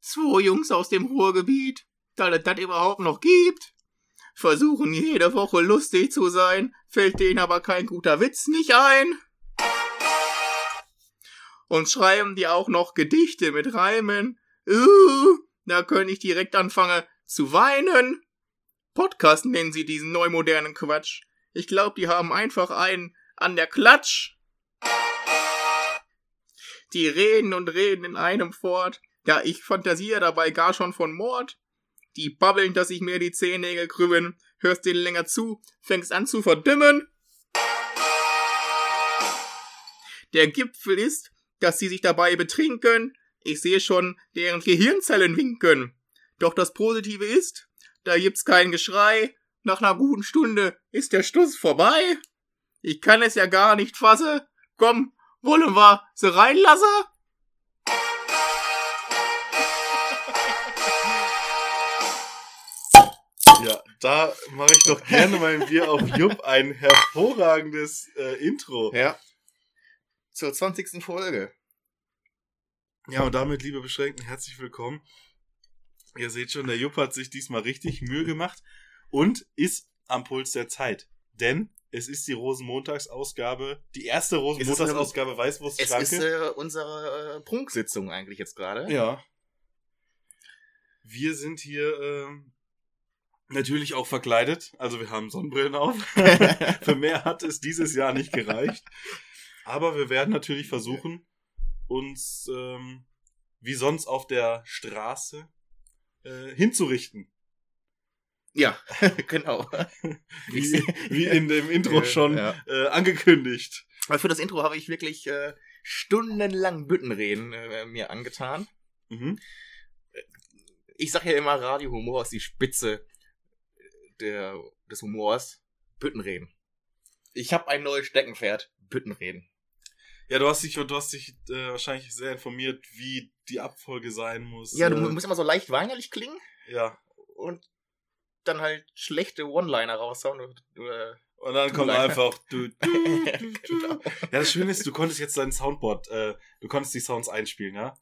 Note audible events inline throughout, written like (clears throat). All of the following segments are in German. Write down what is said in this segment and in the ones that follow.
Zwei Jungs aus dem Ruhrgebiet, da es das überhaupt noch gibt. Versuchen jede Woche lustig zu sein, fällt denen aber kein guter Witz nicht ein. Und schreiben die auch noch Gedichte mit Reimen. Uh, da könnte ich direkt anfangen zu weinen. Podcast nennen sie diesen neumodernen Quatsch. Ich glaub, die haben einfach einen an der Klatsch. Die reden und reden in einem fort. Ja, ich fantasiere dabei gar schon von Mord. Die babbeln, dass ich mir die Zehennägel krümmen. Hörst denen länger zu, fängst an zu verdimmen. Der Gipfel ist, dass sie sich dabei betrinken. Ich sehe schon, deren Gehirnzellen winken. Doch das Positive ist, da gibt's kein Geschrei. Nach einer guten Stunde ist der Stuss vorbei. Ich kann es ja gar nicht fassen. Komm, wollen wir sie reinlassen? Da mache ich doch gerne mein Bier auf Jupp ein hervorragendes äh, Intro. Ja. Zur 20. Folge. Ja, und damit, liebe Beschränkten, herzlich willkommen. Ihr seht schon, der Jupp hat sich diesmal richtig Mühe gemacht und ist am Puls der Zeit. Denn es ist die Rosenmontagsausgabe, die erste Rosenmontagsausgabe Es Weißwurstschranke. ist äh, unsere äh, Prunksitzung eigentlich jetzt gerade. Ja. Wir sind hier ähm, natürlich auch verkleidet. Also wir haben Sonnenbrillen auf. (laughs) Für mehr hat es dieses Jahr nicht gereicht. Aber wir werden natürlich versuchen, uns ähm, wie sonst auf der Straße äh, hinzurichten. Ja, (laughs) genau. (laughs) Wie, wie in dem Intro schon ja. äh, angekündigt. Aber für das Intro habe ich wirklich äh, stundenlang Büttenreden äh, mir angetan. Mhm. Ich sage ja immer, Radiohumor ist die Spitze der, des Humors. Büttenreden. Ich habe ein neues Steckenpferd. Büttenreden. Ja, du hast dich, du hast dich äh, wahrscheinlich sehr informiert, wie die Abfolge sein muss. Ja, du äh, musst immer so leicht weinerlich klingen ja. und dann halt schlechte One-Liner raushauen. Und, äh, Und dann kommt einfach du, du, du, (laughs) du. genau. Ja, das Schöne ist, du konntest jetzt dein Soundboard, äh, du konntest die Sounds einspielen, ja.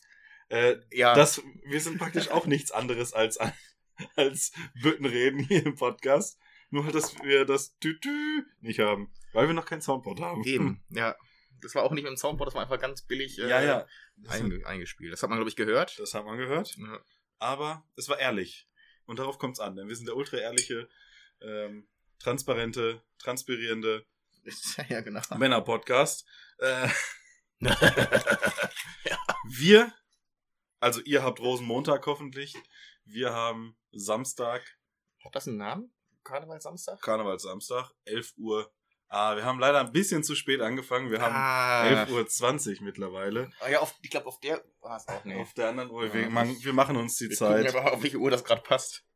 Äh, Ja, das, wir sind praktisch auch nichts anderes als, (laughs) als Büttenreden hier im Podcast. Nur halt, dass wir das Tü -Tü nicht haben. Weil wir noch kein Soundboard haben. eben. (laughs) Ja. Das war auch nicht mit dem Soundboard, das war einfach ganz billig äh, Ja, ja. Das, Einge eingespielt. Das hat man, glaube ich, gehört. das hat man gehört. Ja. Aber es war ehrlich. Und darauf kommt es an. Denn wir sind der ultra ehrliche, ähm, transparente, transpirierende (laughs) ja, genau. Männer-Podcast. Äh, Wir, also ihr habt Rosenmontag hoffentlich. Wir haben Samstag, Hat das einen Namen? Karneval Samstag? Karnevalssamstag, 11 Uhr. Ah, wir haben leider ein bisschen zu spät angefangen. Wir haben ah, 11.20 Uhr mittlerweile. Ah, ja, auf, ich glaube, auf der war es auch nicht. Auf der anderen Uhr. Wir, Ja. man, wir machen uns die Wir Zeit. gucken aber, auf welche Uhr das gerade passt.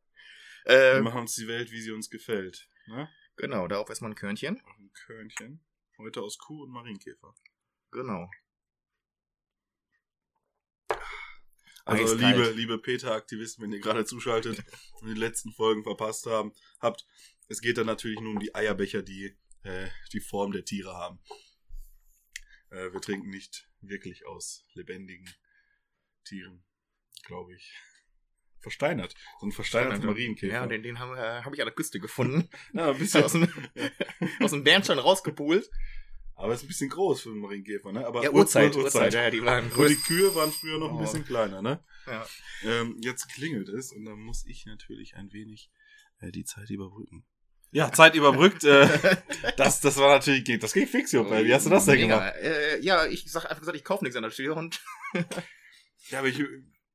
Wir Äh, machen uns die Welt, wie sie uns gefällt. Ne? genau, darauf erstmal ein Körnchen. Ein Körnchen. Heute aus Kuh und Marienkäfer. Genau. Also Eiskalt. liebe, liebe Peter-Aktivisten, wenn ihr gerade zuschaltet (laughs) und die letzten Folgen verpasst haben, habt, es geht dann natürlich nur um die Eierbecher, die äh, die Form der Tiere haben. Äh, wir trinken nicht wirklich aus lebendigen Tieren, glaube ich. Versteinert. So ein versteinerter Marienkäfer. Ja, den, den habe äh, hab ich an der Küste gefunden. (laughs) ja, ein bisschen, aus, dem, (laughs) aus dem Bernstein rausgepult. Aber ist ein bisschen groß für einen Marienkäfer, ne? Aber Ja, Uhrzeit, Uhrzeit. Ja, die waren Und die. Kühe waren früher noch ein Oh. bisschen kleiner, ne? Ja. Ähm, jetzt klingelt es und dann muss ich natürlich ein wenig äh, die Zeit überbrücken. Ja, (laughs) Zeit überbrückt. Äh, das, das war natürlich, geht- das ging fix, Jupp. ey. Wie hast du das denn Mega. gemacht? Äh, ja, ich sag einfach gesagt, ich kaufe nichts an der Tür und (laughs) Ja, aber ich,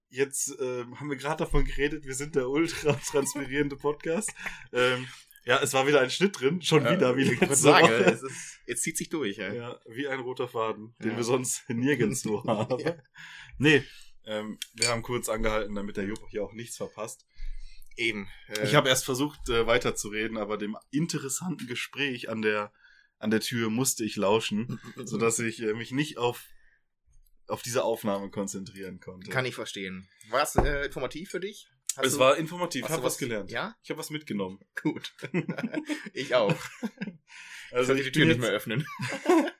jetzt ähm, haben wir gerade davon geredet, wir sind der ultra transpirierende Podcast. Ähm, ja, es war wieder ein Schnitt drin, schon wieder, wie letzte sagen, Woche. es, ist, es zieht sich durch. Ja. Ja, wie ein roter Faden, den Ja. wir sonst (laughs) nirgendwo haben. Ja. Nee, ähm, wir haben kurz angehalten, damit der Jupp hier auch nichts verpasst. Eben. Äh, Ich habe erst versucht, äh, weiterzureden, aber dem interessanten Gespräch an der, an der Tür musste ich lauschen, (laughs) sodass ich äh, mich nicht auf, auf diese Aufnahme konzentrieren konnte. Kann ich verstehen. War es äh, informativ für dich? Hast es du- war informativ, ich habe du was gelernt. Ja? Ich habe was mitgenommen. (laughs) Gut. (laughs) ich auch. Also ich ich die Tür bin nicht jetzt, mehr öffnen. (laughs)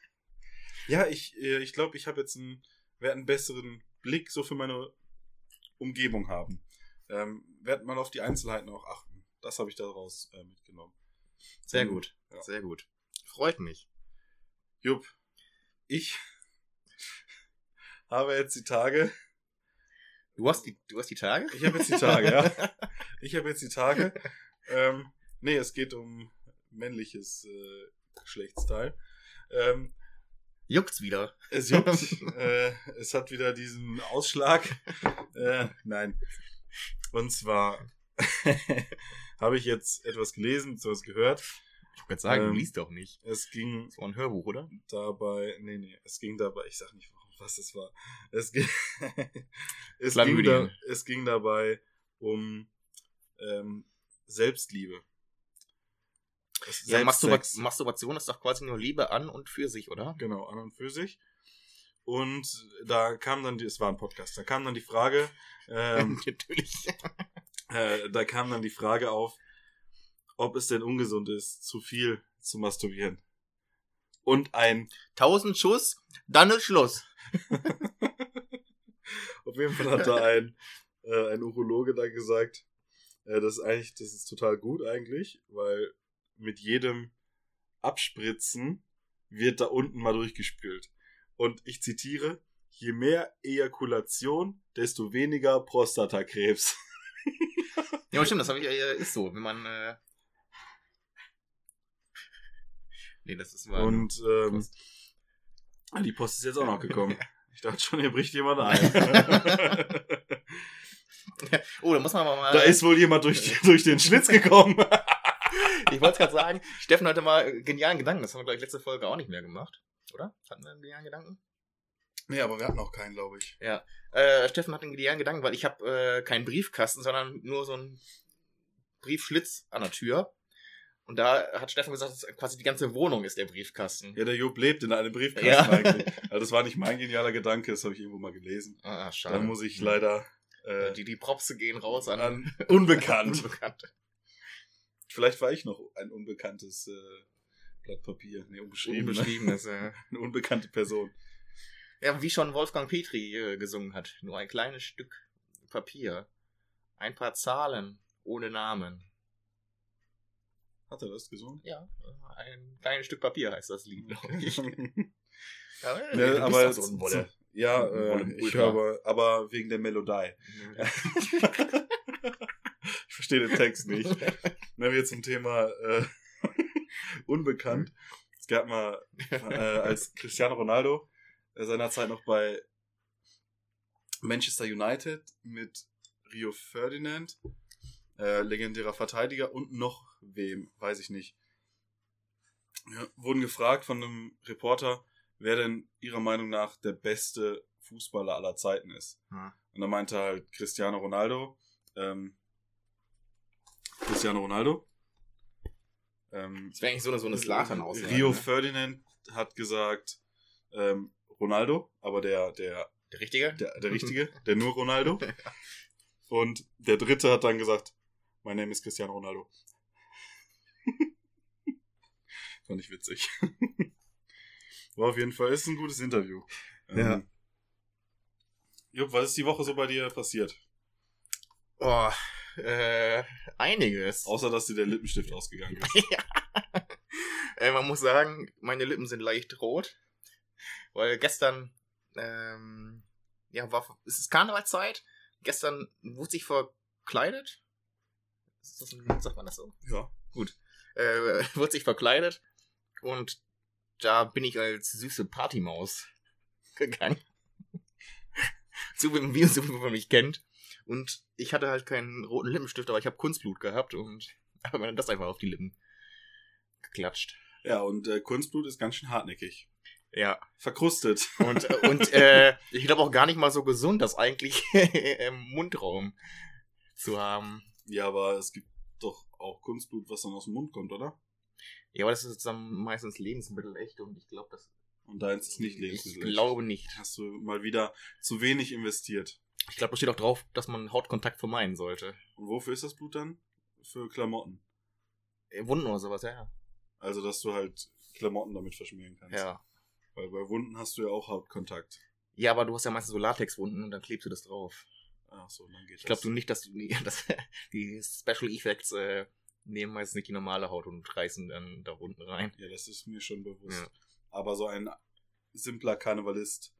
Ja, ich äh, ich glaube, ich habe jetzt einen, werde einen besseren Blick so für meine Umgebung haben. Ähm, wird man auf die Einzelheiten auch achten. Das habe ich daraus äh, mitgenommen. Sehr Mhm. gut. Ja. Sehr gut. Freut mich. Jupp, ich habe jetzt die Tage. Du hast die, du hast die Tage? Ich habe jetzt die Tage, ja. (laughs) Ich habe jetzt die Tage. Ähm, nee, es geht um männliches äh, Geschlechtsteil. Ähm, Juckt's wieder. es juckt. (laughs) äh, es hat wieder diesen Ausschlag. Äh, nein. Und zwar (laughs) habe ich jetzt etwas gelesen, bzw. gehört. Ich wollte sagen, Ähm, du liest doch nicht. Es ging Das war ein Hörbuch, oder? dabei, nee, nee, es ging dabei, ich sag nicht, was es war. Es ging, (laughs) es, ging da, es ging dabei um ähm, Selbstliebe. Ja, Masturba. Masturbation ist doch quasi nur Liebe an und für sich, oder? Genau, an und für sich. Und da kam dann, die, es war ein Podcast, da kam dann die Frage, ähm, (laughs) Natürlich. (laughs) äh, da kam dann die Frage auf, ob es denn ungesund ist, zu viel zu masturbieren. Und ein, 1000 Schuss, dann ist Schluss. (laughs) auf jeden Fall hat da ein, äh, ein Urologe da gesagt, äh, das ist eigentlich, das ist total gut eigentlich, weil mit jedem Abspritzen wird da unten mal durchgespült. Und ich zitiere, je mehr Ejakulation, desto weniger Prostatakrebs. (laughs) Ja, stimmt, das ich, äh, ist so. Wenn man. Äh... Nee, das ist mal. Und ähm, Post. ah, die Post ist jetzt auch noch gekommen. (laughs) Ich dachte schon, hier bricht jemand ein. (laughs) Oh, da muss man aber mal. da ist wohl jemand durch, (laughs) durch den Schlitz gekommen. Ich wollte gerade sagen, Steffen hatte mal genialen Gedanken. Das haben wir, glaube ich, letzte Folge auch nicht mehr gemacht. Oder? Hatten wir einen genialen Gedanken? nee, aber wir hatten auch keinen, glaube ich. Äh, Steffen hat einen genialen Gedanken, weil ich habe äh, keinen Briefkasten, sondern nur so einen Briefschlitz an der Tür. Und da hat Steffen gesagt, dass quasi die ganze Wohnung ist der Briefkasten. Ja, der Job lebt in einem Briefkasten Ja. eigentlich. (laughs) Also das war nicht mein genialer Gedanke, das habe ich irgendwo mal gelesen. Ah, schade. Dann muss ich leider äh, Die, die Propse gehen raus an, an (laughs) unbekannt. Unbekannte. Vielleicht war ich noch ein unbekanntes äh, Blatt Papier. Nee, unbeschrieben. ne? Unbeschriebenes. Äh. (laughs) Eine unbekannte Person. Ja, wie schon Wolfgang Petri äh, gesungen hat. Nur ein kleines Stück Papier. Ein paar Zahlen ohne Namen. Hat er das gesungen? Ja, ein kleines Stück Papier heißt das Lied, glaube ich. (laughs) ja, bist aber so ein Wolle. ja, äh, ich höre aber, wegen der Melodie. (laughs) ich verstehe den Text nicht. (laughs) Wenn wir zum Thema äh, unbekannt. Es gab mal, äh, als Cristiano Ronaldo äh, seinerzeit noch bei Manchester United mit Rio Ferdinand, äh, legendärer Verteidiger und noch wem, weiß ich nicht. Ja, wurden gefragt von einem Reporter, wer denn ihrer Meinung nach der beste Fußballer aller Zeiten ist. Hm. Und da meinte halt Cristiano Ronaldo, ähm, Cristiano Ronaldo. Ähm, Das wäre eigentlich so eine, so eine Slatan aus. Rio Ne? Ferdinand hat gesagt, ähm, Ronaldo, aber der, der, Der Richtige? der, der (laughs) Richtige, der nur Ronaldo. (laughs) Und der Dritte hat dann gesagt, mein Name ist Cristiano Ronaldo. (laughs) Fand ich witzig. (laughs) War auf jeden Fall, ist ein gutes Interview. Ja. Ähm, Jupp, was ist die Woche so bei dir passiert? Oh, äh, einiges. Außer, dass dir der Lippenstift ausgegangen ist. (laughs) ja. äh, man muss sagen, meine Lippen sind leicht rot. Weil gestern, ähm, ja, war, es ist Karnevalzeit. Gestern wurde sich verkleidet. Ist das ein, sagt man das so? Ja. Äh, (laughs) wurde sich verkleidet. Und da bin ich als süße Partymaus (laughs) gegangen. (laughs) so wie, wie, so wie man mich kennt. Und ich hatte halt keinen roten Lippenstift, aber ich habe Kunstblut gehabt und habe mir das einfach auf die Lippen geklatscht. Ja, und äh, Kunstblut ist ganz schön hartnäckig. Ja. Verkrustet. Und, und äh, ich glaube auch gar nicht mal so gesund, das eigentlich im Mundraum zu haben. Ja, aber es gibt doch auch Kunstblut, was dann aus dem Mund kommt, oder? Ja, aber das ist dann meistens Lebensmittel echt und ich glaube, das. Und deins ist nicht Ich lebensmittel. glaube nicht. Hast du mal wieder zu wenig investiert. Ich glaube, da steht auch drauf, dass man Hautkontakt vermeiden sollte. Und wofür ist das Blut dann? Für Klamotten. Äh, Wunden oder sowas, ja. Also, dass du halt Klamotten damit verschmieren kannst. Ja. Weil bei Wunden hast du ja auch Hautkontakt. Ja, aber du hast ja meistens so Latexwunden und dann klebst du das drauf. Ach so, dann geht Ich glaube du nicht, dass du (laughs) dass die Special Effects äh, nehmen meist nicht die normale Haut und reißen dann da unten rein. Ja, das ist mir schon bewusst. Ja. Aber so ein simpler Karnevalist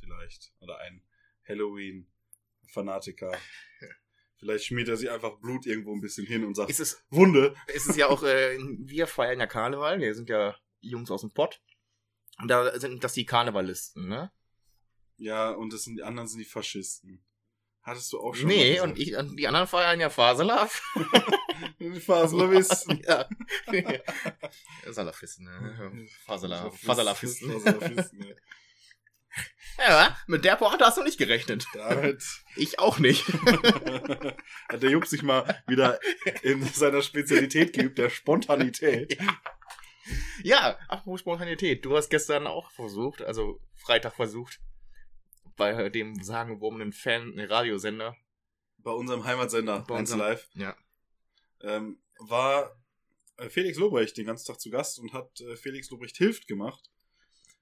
vielleicht. Oder ein Halloween-Fanatiker. (laughs) vielleicht schmiert er sich einfach Blut irgendwo ein bisschen hin und sagt, Ist es, Wunde. ist es ja auch, äh, wir feiern ja Karneval, wir sind ja Jungs aus dem Pott. Und da sind das die Karnevalisten, ne? Ja, und das sind, die anderen sind die Faschisten. Hattest du auch schon Nee, mal und ich, und die anderen feiern ja Faselaf. (laughs) Die Faselawisten. (laughs) ja. Salafisten, ne? Faselaf. Faselafisten. Faselafisten, ja. (laughs) Ja, mit der Pointe hast du nicht gerechnet. Damit Ich auch nicht. hat der Jupp sich mal wieder in seiner Spezialität geübt, der Spontanität. Ja, apropos Spontanität. Du hast gestern auch versucht, also Freitag versucht, bei dem sagenumwobenen Fan, ne, Radiosender. Bei unserem Heimatsender, Bei 1 unserem- Live, Ja. ähm, war äh, Felix Lobrecht den ganzen Tag zu Gast und hat äh, Felix Lobrecht hilft gemacht.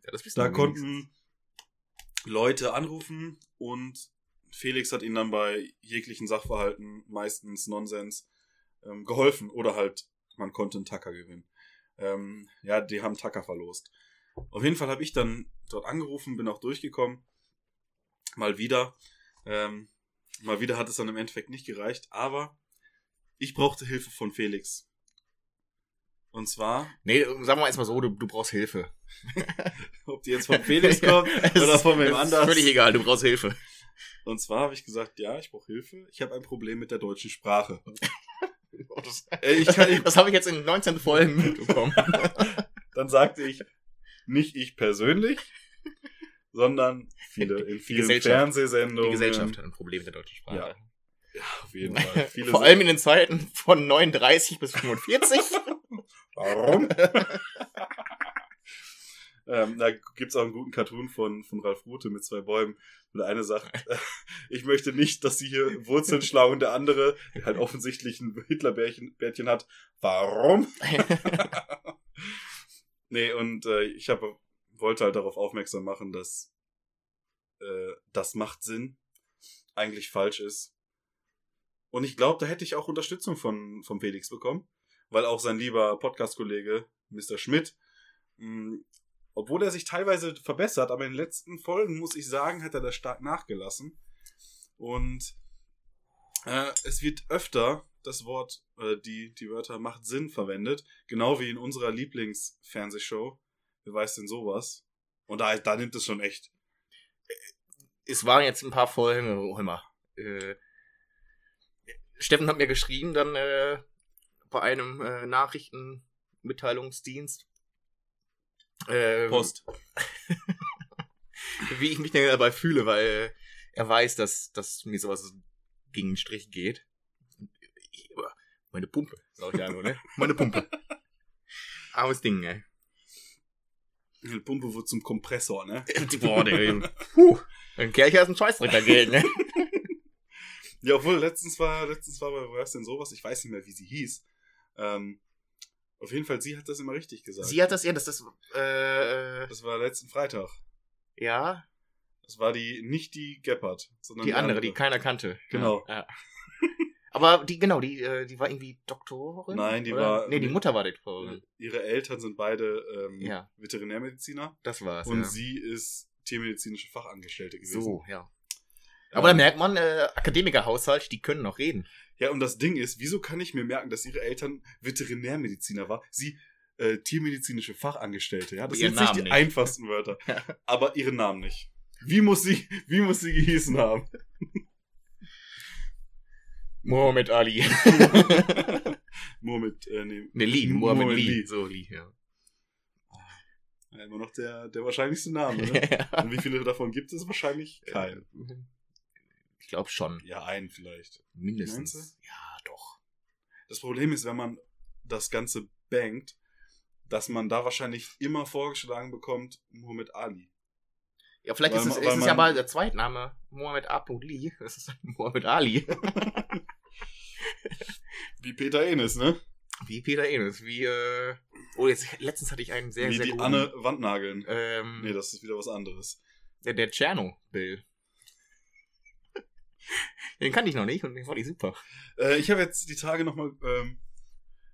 ja das wissen Da konnten Leute anrufen und Felix hat ihnen dann bei jeglichen Sachverhalten, meistens Nonsens, ähm, geholfen oder halt man konnte einen Tacker gewinnen. Ähm, ja, die haben Tacker verlost. Auf jeden Fall habe ich dann dort angerufen, bin auch durchgekommen. Mal wieder. Ähm, mal wieder hat es dann im Endeffekt nicht gereicht, aber ich brauchte Hilfe von Felix. Und zwar, Nee, sagen wir mal erstmal so, du, du brauchst Hilfe. (laughs) ob die jetzt von Felix (laughs) kommt oder von wem Es ist anders. Völlig egal, du brauchst Hilfe. Und zwar habe ich gesagt, ja, ich brauche Hilfe. Ich habe ein Problem mit der deutschen Sprache. (laughs) Das, Äh, ich kann, das habe ich jetzt in 19 Folgen mitbekommen. dann sagte ich, nicht ich persönlich, sondern viele in vielen. Fernsehsendungen. Die Gesellschaft hat ein Problem mit der deutschen Sprache. Ja. Ja, auf jeden (laughs) Fall. Viele Vor allem in den Zeiten von 39 bis 45. (laughs) Warum? (laughs) ähm, da gibt's auch einen guten Cartoon von, von Ralf Rute mit zwei Bäumen. Und der eine sagt, äh, ich möchte nicht, dass sie hier Wurzeln schlagen. Und der andere, der halt offensichtlich ein Hitlerbärchen Bärtchen hat. Warum? nee, und äh, ich hab, wollte halt darauf aufmerksam machen, dass äh, das macht Sinn, eigentlich falsch ist. Und ich glaube, da hätte ich auch Unterstützung von, von Felix bekommen, weil auch sein lieber Podcast-Kollege, Mr. Schmidt, mh, obwohl er sich teilweise verbessert, aber in den letzten Folgen, muss ich sagen, hat er da stark nachgelassen. Und äh, es wird öfter das Wort, äh, die, die Wörter macht Sinn verwendet, genau wie in unserer Lieblingsfernsehshow. Wer weiß denn sowas? Und da, da nimmt es schon echt. es waren jetzt ein paar Folgen, oh, hör mal. Äh, Steffen hat mir geschrieben, dann äh, bei einem äh, Nachrichtenmitteilungsdienst. Äh, Post. (laughs) Wie ich mich denn dabei fühle, weil er weiß, dass, dass mir sowas gegen den Strich geht. Meine Pumpe, sag ich einfach, ne? (laughs) Meine Pumpe. Armes Ding, ey. Die Pumpe wird zum Kompressor, ne? (laughs) Boah, der, puh, ein Kerl ist ein Scheißdreck dagegen, ne? (laughs) Ja, obwohl letztens war, letztens war bei Wer ist denn sowas? Ich weiß nicht mehr, wie sie hieß. Ähm, auf jeden Fall, sie hat das immer richtig gesagt. Sie hat das, ja, das, das, äh, Das war letzten Freitag. ja, Das war die, nicht die Gebhardt, sondern die andere, die keiner kannte. Genau. Ja. Aber die, genau, die, äh, die war irgendwie Doktorin? Nein, die oder? war- Nee, die Mutter war Doktorin. Ihre Eltern sind beide ähm, Ja. Veterinärmediziner Das war's. und ja. sie ist tiermedizinische Fachangestellte gewesen. So, ja. Aber Ähm, da merkt man, äh, Akademikerhaushalt, die können noch reden. Ja, und das Ding ist, wieso kann ich mir merken, dass ihre Eltern Veterinärmediziner war? Sie äh, tiermedizinische Fachangestellte, ja? Das sind nicht die nicht. einfachsten Wörter. (laughs) aber ihren Namen nicht. Wie muss sie, wie muss sie gehießen haben? (laughs) Mohammed Ali. (laughs) Mohammed, äh, nee, ne, Lee. Mohammed Mohammed Lee. Lee. So, Lee, ja. ja, immer noch der, der wahrscheinlichste Name, ne? (laughs) Und wie viele davon gibt es? Wahrscheinlich keinen. Ich glaube schon. Ja, einen vielleicht. Mindestens. Ja, doch. Das Problem ist, wenn man das Ganze bangt, dass man da wahrscheinlich immer vorgeschlagen bekommt, Muhammad Ali. Ja, vielleicht Weil ist es, ist es ja mal der Zweitname. Mohammed A. Lee. Das ist Mohammed Ali. (laughs) Wie Peter Enes, ne? Wie Peter Enes. Wie, äh. Oh, jetzt, letztens hatte ich einen sehr, Wie sehr die guten. Anne Wandnageln. Ähm, Nee, das ist wieder was anderes. der, der Tschernobyl. (laughs) Den kannte ich noch nicht und den fand ich super. Äh, ich habe jetzt die Tage nochmal ähm,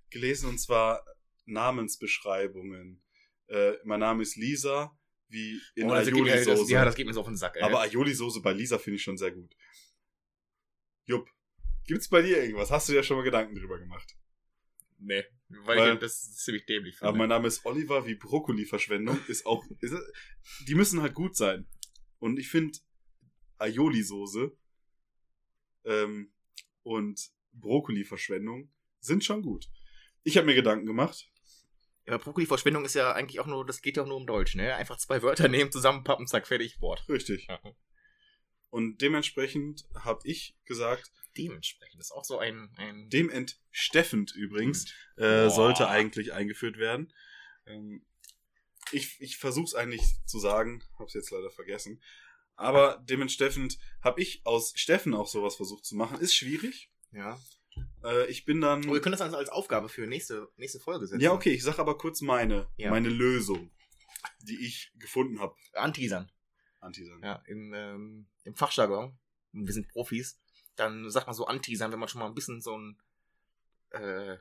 gelesen und zwar Namensbeschreibungen. Äh, mein Name ist Lisa, wie in Oh, Aioli-Soße. ja, das geht mir so auf den Sack, ey. Aber Aioli-Soße bei Lisa finde ich schon sehr gut. Jupp. Gibt's bei dir irgendwas? Hast du dir schon mal Gedanken drüber gemacht? nee, weil, Weil- ich das ziemlich dämlich finde. Aber mein Name ist Oliver, wie Brokkoli-Verschwendung ist auch. Ist, die müssen halt gut sein. Und ich finde Aioli-Soße ähm, und Brokkoli-Verschwendung sind schon gut. Ich habe mir Gedanken gemacht. Ja, Brokkoli-Verschwendung ist ja eigentlich auch nur, das geht ja auch nur um Deutsch, ne? Einfach zwei Wörter nehmen, zusammenpappen, zack, fertig, Wort. Richtig. Und dementsprechend habe ich gesagt, Dementsprechend ist auch so ein, ein dementsteffend übrigens, äh, Boah. sollte eigentlich eingeführt werden. Ähm, ich ich versuche es eigentlich zu sagen, habe es jetzt leider vergessen. Aber dementsprechend habe ich aus Steffen auch sowas versucht zu machen. Ist schwierig. ja. Äh, ich bin dann. Oh, wir können das also als Aufgabe für nächste, nächste Folge setzen. ja, okay, ich sage aber kurz meine, Ja. meine Lösung, die ich gefunden habe. Anteasern. Antisan. Ja, im, ähm, im Fachjargon. Wir sind Profis. Dann sagt man so anteasern, wenn man schon mal ein bisschen so ein, äh,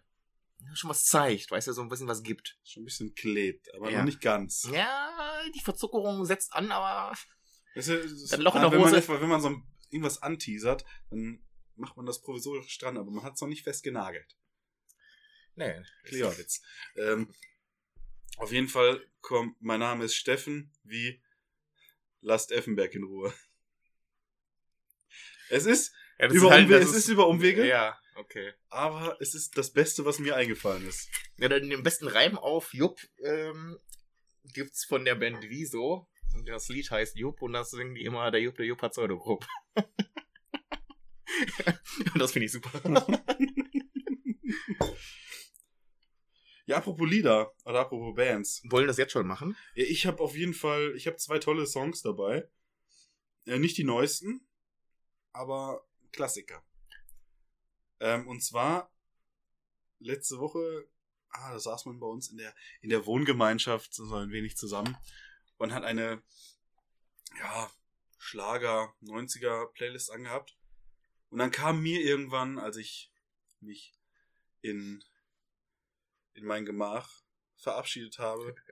schon was zeigt, weißt du, so ein bisschen was gibt. Schon ein bisschen klebt, aber Ja. noch nicht ganz. Ja, die Verzuckerung setzt an, aber Weißt du, ist- Ein Loch in der wenn man, Hose. wenn man so ein, irgendwas anteasert, dann macht man das provisorisch dran, aber man hat es noch nicht fest genagelt. nee. Kleowitz. Ähm, auf jeden Fall kommt, mein Name ist Steffen, wie lasst Effenberg in Ruhe. Es ist, Ja, über halt- Umwege, es ist über Umwege, Ja, okay. aber es ist das Beste, was mir eingefallen ist. Ja, dann den besten Reim auf Jupp ähm, gibt's von der Band Wieso. Und das Lied heißt Jupp und das singen die immer, der Jupp, der Jupp hat Pseudogrupp. (laughs) und (laughs) das finde ich super. (laughs) Ja, apropos Lieder oder apropos Bands. Wollen das jetzt schon machen? Ja, ich habe auf jeden Fall, ich habe zwei tolle Songs dabei. Äh, nicht die neuesten, aber Klassiker. Ähm, und zwar letzte Woche, ah, da saß man bei uns in der, in der Wohngemeinschaft so ein wenig zusammen und hat eine, ja, Schlager 90er Playlist angehabt. Und dann kam mir irgendwann, als ich mich in, in mein Gemach verabschiedet habe, (laughs)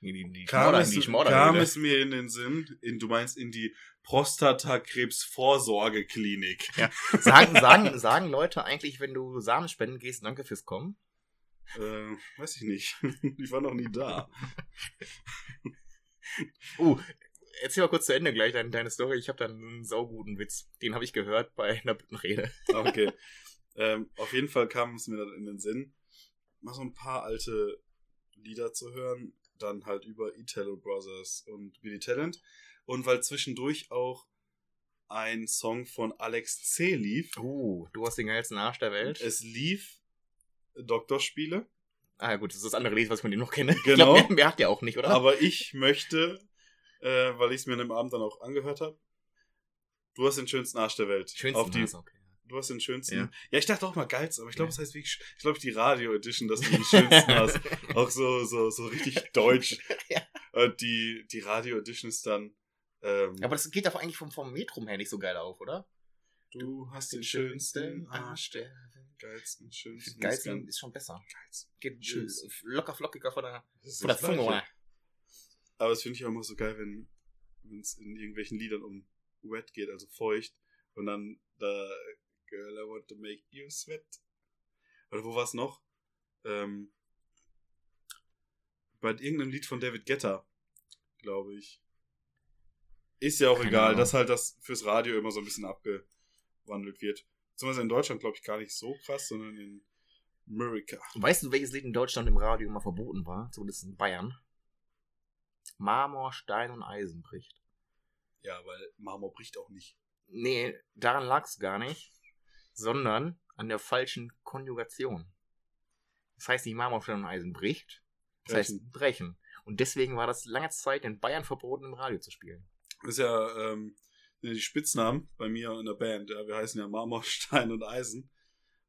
Die, die, kam, es, kam es mir in den Sinn, in, du meinst in die Prostatakrebsvorsorgeklinik. (laughs) Sagen, (laughs) sagen, sagen Leute eigentlich, wenn du Samen spenden gehst, danke fürs Kommen? Äh, weiß ich nicht. ich war noch nie da. Uh, erzähl mal kurz zu Ende gleich deine, deine Story. Ich habe da einen sauguten Witz. Den habe ich gehört bei einer Büttenrede. Okay. (laughs) ähm, auf jeden Fall kam es mir dann in den Sinn, mal so ein paar alte Lieder zu hören, dann halt über Italo Brothers und Billy Talent. Und weil zwischendurch auch ein Song von Alex C. lief. Uh, du hast den geilsten Arsch der Welt. Es lief Doktorspiele. ah ja, gut, das ist das andere Lied, was ich von dem noch kenne. Genau. Ich glaub, mehr, mehr hat der auch nicht, oder? Aber ich möchte, äh, weil ich es mir an dem Abend dann auch angehört habe, du hast den schönsten Arsch der Welt. Schönsten Auf die, Arsch, okay. Du hast den schönsten. Ja. Ja, ich dachte auch mal geilsten, aber ich glaube, Ja. es heißt wirklich, ich glaube, die Radio Edition, dass du den schönsten (laughs) hast. Auch so, so, so richtig deutsch. (laughs) Ja. Und die, die Radio Edition ist dann, ähm, Aber das geht doch eigentlich vom, vom Metrum her nicht so geil auf, oder? du hast den schönsten Arsch, der geilsten, schönsten, Geilsten ist schon besser. geilsten. Geht Schönsten. äh, locker flockiger von der, Das von der das Zunge, oder? Aber das finde ich auch immer so geil, wenn es in irgendwelchen Liedern um wet geht, also feucht. Und dann da Girl, I want to make you sweat. Oder wo war es noch? Ähm, bei irgendeinem Lied von David Guetta, glaube ich. Ist ja auch Keine egal, Ahnung. dass halt das fürs Radio immer so ein bisschen abgewandelt wird. Beziehungsweise in Deutschland, glaube ich, gar nicht so krass, sondern in Amerika. Weißt du, welches Lied in Deutschland im Radio immer verboten war? Zumindest in Bayern. Marmor, Stein und Eisen bricht. Ja, weil Marmor bricht auch nicht. Nee, daran lag es gar nicht, sondern an der falschen Konjugation. Das heißt nicht Marmor, Stein und Eisen bricht, das Brechen. heißt brechen. Und deswegen war das lange Zeit in Bayern verboten, im Radio zu spielen. Das ist ja ähm, die Spitznamen bei mir in der Band. Ja, wir heißen ja Marmor, (laughs) Stein und Eisen.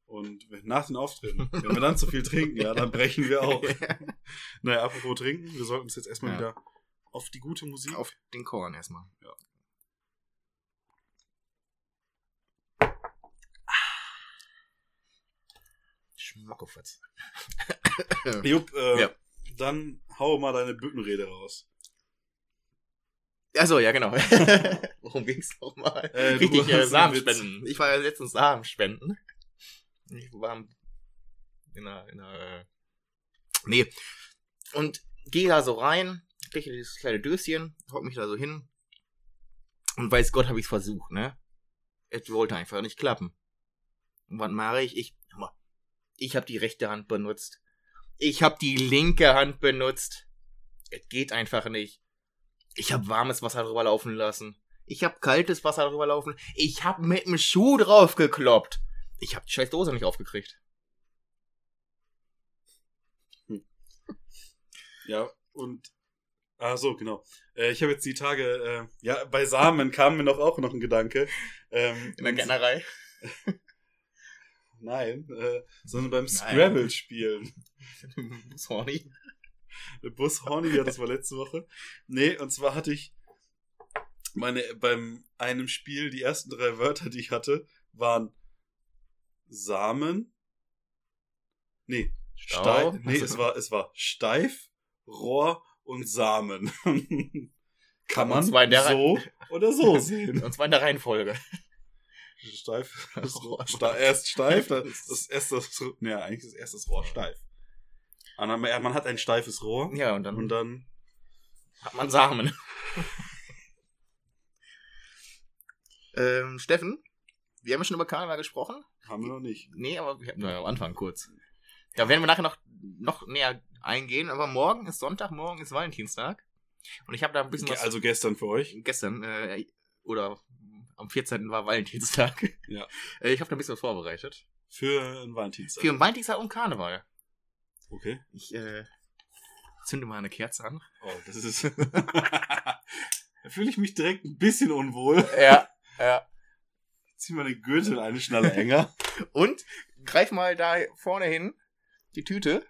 Und wenn- nach den Auftritten, wenn wir dann zu viel trinken, ja, dann brechen wir auch. (laughs) Naja, apropos trinken, wir sollten uns jetzt erstmal Ja. wieder auf die gute Musik? Auf den Korn erstmal. Ja. Ah. Schmackofatz. (laughs) Jupp, äh, ja. dann hau mal deine Bückenrede raus. Achso, ja, genau. (laughs) Worum ging es nochmal? Äh, Richtig, (laughs) äh, Samen. Ich war ja letztens Samenspenden. Ich war in einer, in einer, äh, nee. Und gehe da so rein kriege dieses kleine Döschen, hock mich da so hin. Und weiß Gott, habe ich versucht, ne? Es wollte einfach nicht klappen. Und was mache ich? Ich, ich habe die rechte Hand benutzt. Ich habe die linke Hand benutzt. Es geht einfach nicht. Ich habe warmes Wasser drüber laufen lassen. Ich habe kaltes Wasser drüber laufen. Ich habe mit dem Schuh drauf gekloppt. Ich habe die scheiß Dose nicht aufgekriegt. Ja, und. Ah, so, genau. Äh, ich habe jetzt die Tage, äh, ja, bei Samen kam mir noch auch noch ein Gedanke. Ähm, In der Gärtnerei. (laughs) Nein, äh, sondern beim. Scrabble-Spielen. Sorry. (laughs) Der Bus Horny, ja, das war letzte Woche. Nee, und zwar hatte ich meine, beim einem Spiel, die ersten drei Wörter, die ich hatte, waren Samen. Nee, Stau. steif. Nee, es war, es war steif, Rohr und Samen. (laughs) Kann man so oder so (laughs) sehen. Und zwar in der Reihenfolge. Steif, (laughs) das Rohr. Erst steif, dann das erste, nee, eigentlich ist erst das Rohr steif. Dann- Man hat ein steifes Rohr Ja, und dann und dann hat man Samen. ähm, Steffen, wir haben ja schon über Karneval gesprochen. haben wir noch nicht. Nee, aber wir hatten nur am Anfang kurz. Da werden wir nachher noch, noch näher eingehen, aber morgen ist Sonntag, morgen ist Valentinstag. Und ich habe da ein bisschen was. Also gestern für euch. gestern, äh, oder am 14. war Valentinstag. (laughs) Ja. Äh, ich habe da ein bisschen was vorbereitet. Für einen Valentinstag. Für den Valentinstag und Karneval. okay. Ich äh, zünde mal eine Kerze an. Oh, das ist. (laughs) da fühle ich mich direkt ein bisschen unwohl. (laughs) Ja, ja. Zieh mal den Gürtel eine Schnalle enger. Und greif mal da vorne hin die Tüte.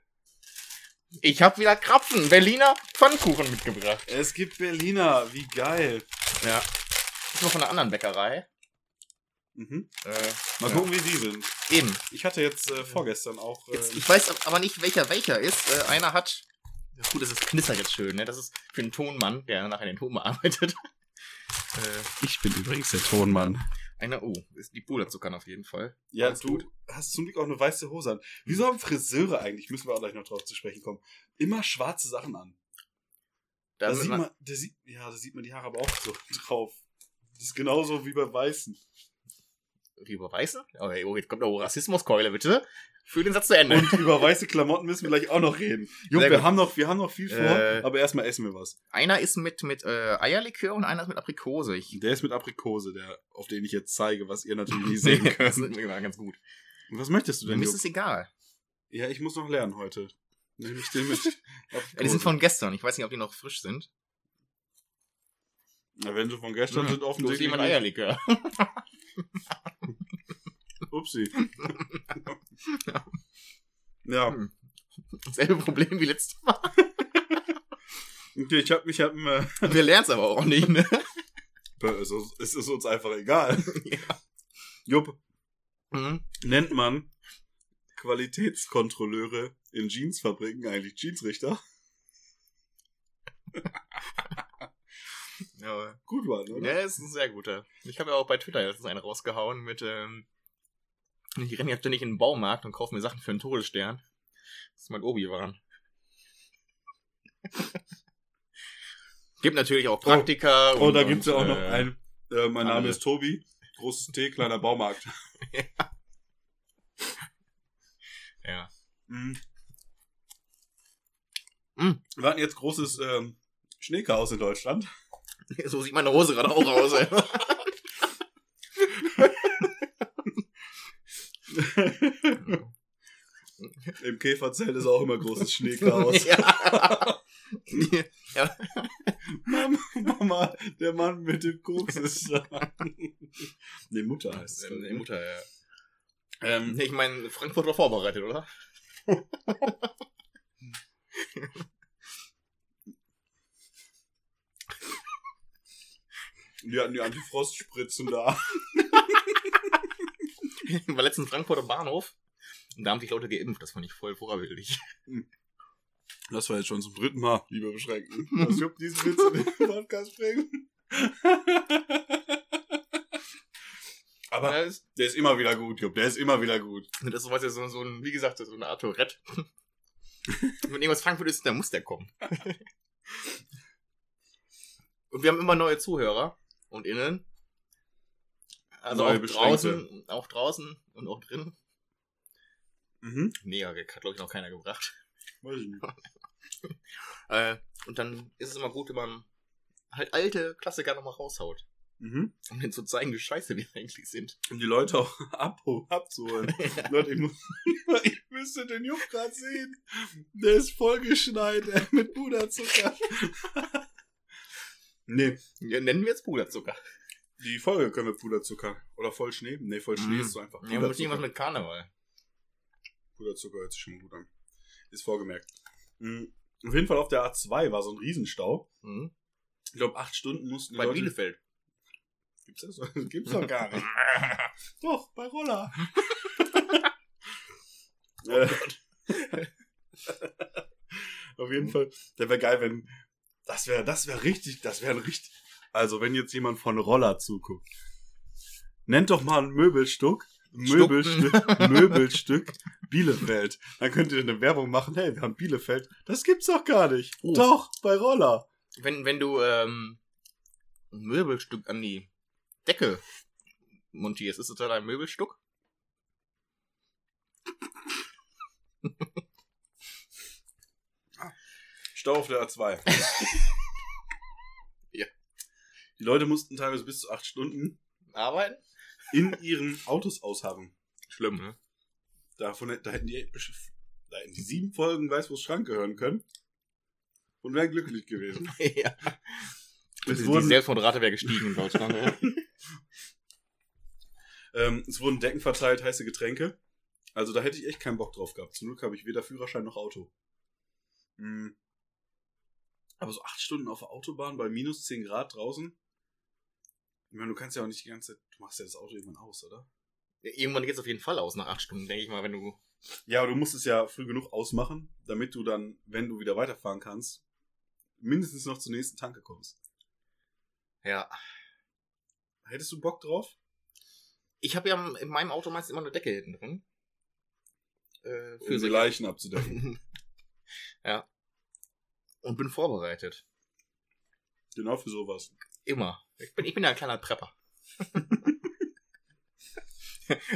Ich habe wieder Krapfen, Berliner Pfannkuchen mitgebracht. es gibt Berliner, wie geil. Ja. Das ist noch von einer anderen Bäckerei. Mhm. Äh, Mal ja. gucken, wie die sind. Eben. Ich hatte jetzt äh, vorgestern auch. Äh, Jetzt, ich weiß aber nicht, welcher welcher ist. Äh, einer hat. Gut, das ist knistert jetzt schön, ne? Das ist für einen Tonmann, der nachher den Ton bearbeitet. äh, ich bin übrigens der Tonmann. Einer, oh, ist die Puderzuckern auf jeden Fall. Ja, Alles du gut. hast zum Glück auch eine weiße Hose an. Wieso haben Friseure eigentlich, müssen wir auch gleich noch drauf zu sprechen kommen, immer schwarze Sachen an? Da Damit sieht man, man, da sieht, ja, da sieht man die Haare aber auch so (laughs) drauf. Das ist genauso wie bei Weißen. Über Weißen? Okay, oh, jetzt kommt noch Rassismuskeule, bitte. Für den Satz zu Ende. Und über weiße Klamotten müssen wir gleich auch noch reden. Sehr wir gut. haben noch, wir haben noch viel vor, Äh, aber erstmal essen wir was. einer ist mit, mit äh, Eierlikör und einer ist mit Aprikose. Ich, Der ist mit Aprikose, der, auf den ich jetzt zeige, was ihr natürlich nicht sehen (laughs) das könnt. mir ganz gut. Und was möchtest du denn, Mir ist es egal. Ja, ich muss noch lernen heute. Nämlich den mit (laughs) Ja, die sind von gestern. Ich weiß nicht, ob die noch frisch sind. Na, wenn sie von gestern Ja, sind, offensichtlich. jemand nicht. Eierlikör. (laughs) (laughs) Upsi. (laughs) ja, Hm. Selbe Problem wie letztes Mal. (laughs) okay, ich hab mich, hab, äh, Wir lernen es aber auch nicht, ne? es ist, es ist uns einfach egal. Ja. Jupp, Mhm. nennt man Qualitätskontrolleure in Jeansfabriken eigentlich Jeansrichter? Ja, Gut war, oder? Ja, ist ein sehr guter. Ich habe ja auch bei Twitter letztens einen rausgehauen mit, ähm, ich renne ja ständig in den Baumarkt und kaufe mir Sachen für einen Todesstern. Das ist mein Obi-Wan. (laughs) Gibt natürlich auch Praktika. Oh, und, da gibt's ja auch und, noch äh, ein. Äh, mein Name ist Tobi. Großes T, kleiner Baumarkt. (laughs) Ja. Mhm. Mhm. Wir hatten jetzt großes ähm, Schneechaos in Deutschland. (laughs) So sieht meine Hose gerade auch aus. ey. (laughs) Im Käferzelt ist auch immer großes Schneechaos. (laughs) ja. ja. Mama, Mama, der Mann mit dem Koks ist da. nee, Mutter heißt es. Ähm, die Mutter, ja. Ähm, Ich meine, Frankfurt war vorbereitet, oder? Die hatten die Antifrostspritzen da. Ich (laughs) war letztens in Frankfurt am Bahnhof Und da haben sich Leute geimpft, das fand ich voll vorbildlich. Das war jetzt schon zum dritten Mal, lieber Beschränkten. Dass Jupp diesen Witz in den (laughs) Podcast bringen. Aber Ja, das, der ist immer wieder gut, Jupp. Der ist immer wieder gut. das ist sowas ja so, so ein, wie gesagt, so eine Art Tourette. (laughs) Wenn irgendwas Frankfurt ist, dann muss der kommen. Und wir haben immer neue Zuhörer und innen. Also Neue auch Beschränkte. draußen, auch draußen und auch drin. Mhm. Mega Gag, hat glaube ich noch keiner gebracht. Weiß ich nicht. (laughs) Äh, und dann ist es immer gut, wenn man halt alte Klassiker nochmal raushaut. Mhm. Um denen zu zeigen, wie scheiße wir eigentlich sind. Um die Leute auch (laughs) abho- abzuholen. (laughs) Leute, ich, muss, ich müsste den Jupp gerade sehen. Der ist vollgeschneit ey, mit Puderzucker. Nee, nennen wir jetzt Puderzucker. die Folge können wir Puderzucker. Oder Vollschnee? Nee, Vollschnee Mhm. ist so einfach. Ja, muss irgendwas mit Karneval. Puderzucker hört sich schon mal gut an. Ist vorgemerkt. Mhm. Auf jeden Fall auf der A2 war so ein Riesenstau. Mhm. Ich glaube, acht Stunden mussten die Bei Leute... Bielefeld. Gibt's das? (laughs) Gibt's doch gar nicht. (laughs) doch, bei Roller. (laughs) Äh, Auf jeden Fall, der wäre geil, wenn. Das wäre, das wäre richtig, das wäre ein richtig. Also, wenn jetzt jemand von Roller zuguckt, nennt doch mal ein Möbelstück. Möbelstück, (laughs) Möbelstück Bielefeld. Dann könnt ihr eine Werbung machen. Hey, wir haben Bielefeld. Das gibt's doch gar nicht. Oh. Doch, bei Roller. Wenn, wenn du ähm, ein Möbelstück an die Decke montierst, ist es dann ein Möbelstück? (laughs) Stau auf der A2. (laughs) Ja. Die Leute mussten teilweise bis zu acht Stunden Arbeiten? in ihren Autos ausharren. Schlimm, ne? Davon, da hätten die, da hätten die sieben Folgen Weiß, wo's Schrank gehören können. Und wären glücklich gewesen. (laughs) ja. Es Die, die wurden, Selbstmordrate wäre gestiegen in Deutschland. (laughs) ähm, es wurden Decken verteilt, heiße Getränke. Also da hätte ich echt keinen Bock drauf gehabt. Zum Glück habe ich weder Führerschein noch Auto. Hm. Aber so acht Stunden auf der Autobahn bei minus 10 Grad draußen. Ich meine, du kannst ja auch nicht die ganze Zeit, du machst ja das Auto irgendwann aus, oder? Irgendwann geht es auf jeden Fall aus nach acht Stunden, denke ich mal, wenn du. Ja, aber du musst es ja früh genug ausmachen, damit du dann, wenn du wieder weiterfahren kannst, mindestens noch zur nächsten Tanke kommst. Ja. Hättest du Bock drauf? Ich habe ja in meinem Auto meist immer eine Decke hinten drin. Äh, Um die so- Leichen abzudecken. (laughs) ja. Und bin vorbereitet. genau für sowas. Immer. Ich bin, ich bin ja ein kleiner Prepper. (laughs)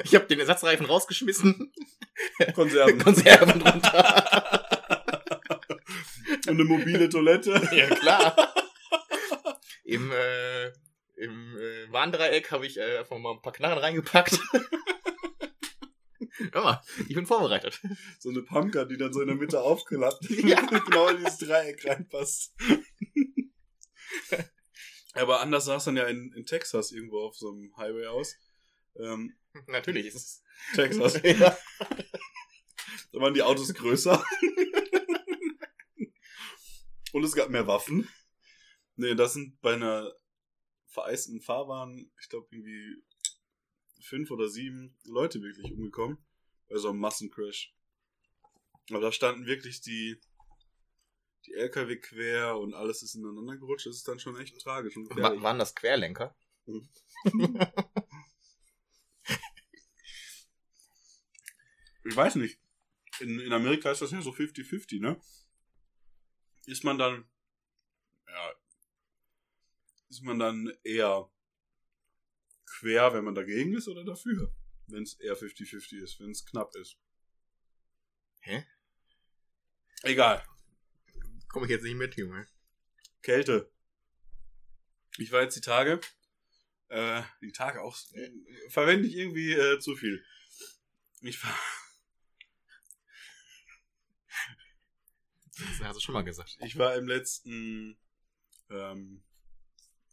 ich habe den Ersatzreifen rausgeschmissen. Konserven. (laughs) Konserven drunter. Und eine mobile Toilette. (laughs) ja, klar. Im, äh, im äh, Warndreieck habe ich äh, einfach mal ein paar Knarren reingepackt. Hör mal, ich bin vorbereitet. So eine Pumpkin, die dann so in der Mitte (laughs) aufklappt. Ja. (laughs) genau in dieses Dreieck reinpasst. (laughs) Aber anders sah es dann ja in, in Texas irgendwo auf so einem Highway aus. Ähm, Natürlich ist es. Texas. ja. Da waren die Autos größer. Und es gab mehr Waffen. Nee, das sind bei einer vereisten Fahrbahn, ich glaube, irgendwie fünf oder sieben Leute wirklich umgekommen. Bei so einem Massencrash. Aber da standen wirklich die, die LKW quer und alles ist ineinander gerutscht. Das ist dann schon echt tragisch und Wa gefährlich. waren das Querlenker? (laughs) Ich weiß nicht. In, in Amerika ist das ja so 50-50, ne? Ist man dann, ja, ist man dann eher quer, wenn man dagegen ist oder dafür? Wenn es eher 50-50 ist, wenn es knapp ist. Hä? Egal. Komme ich jetzt nicht mit, Junge. Kälte. Ich war jetzt die Tage, äh, die Tage auch, äh, verwende ich irgendwie äh, zu viel. Ich war, Das hast du schon mal gesagt. Ich war im letzten, ähm,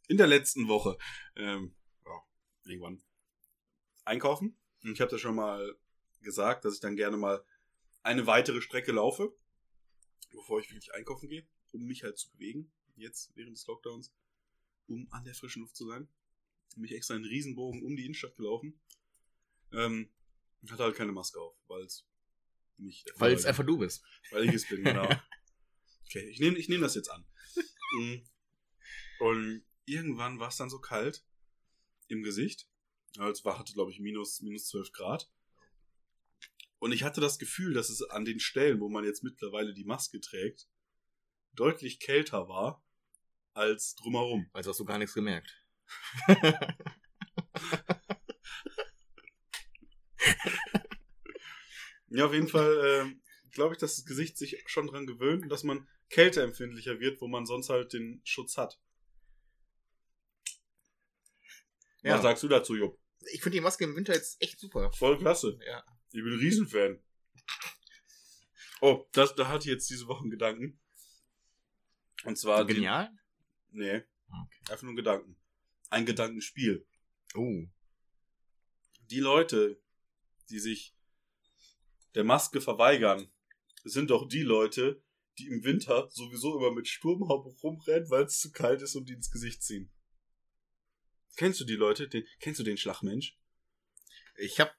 in der letzten Woche, ähm, ja, irgendwann einkaufen. Ich habe da schon mal gesagt, dass ich dann gerne mal eine weitere Strecke laufe, bevor ich wirklich einkaufen gehe, um mich halt zu bewegen, jetzt während des Lockdowns, um an der frischen Luft zu sein. Bin ich extra einen Riesenbogen um die Innenstadt gelaufen. Ähm, hatte halt keine Maske auf, weil es nicht Weil es einfach du bist. Weil ich es bin, genau. (laughs) Okay, ich nehme ich nehm das jetzt an. Mm. Und irgendwann war es dann so kalt im Gesicht. Es war, hatte, glaube ich, minus, minus 12 Grad. Und ich hatte das Gefühl, dass es an den Stellen, wo man jetzt mittlerweile die Maske trägt, deutlich kälter war als drumherum. Also hast du gar nichts gemerkt. Ja, auf jeden Fall ähm, glaube ich, dass das Gesicht sich schon dran gewöhnt und dass man kälteempfindlicher wird, wo man sonst halt den Schutz hat. Ja. Was sagst du dazu, Jupp? Ich finde die Maske im Winter jetzt echt super. Voll klasse. Ja. Ich bin ein Riesenfan. Oh, das, da hatte ich jetzt diese Woche einen Gedanken. Und zwar. den- Genial? Nee, Okay. einfach nur einen Gedanken. Ein Gedankenspiel. Oh. Die Leute, die sich der Maske verweigern, sind doch die Leute, die im Winter sowieso immer mit Sturmhaube rumrennen, weil es zu kalt ist und die ins Gesicht ziehen. Kennst du die Leute? Den, kennst du den Schlagmensch? Ich habe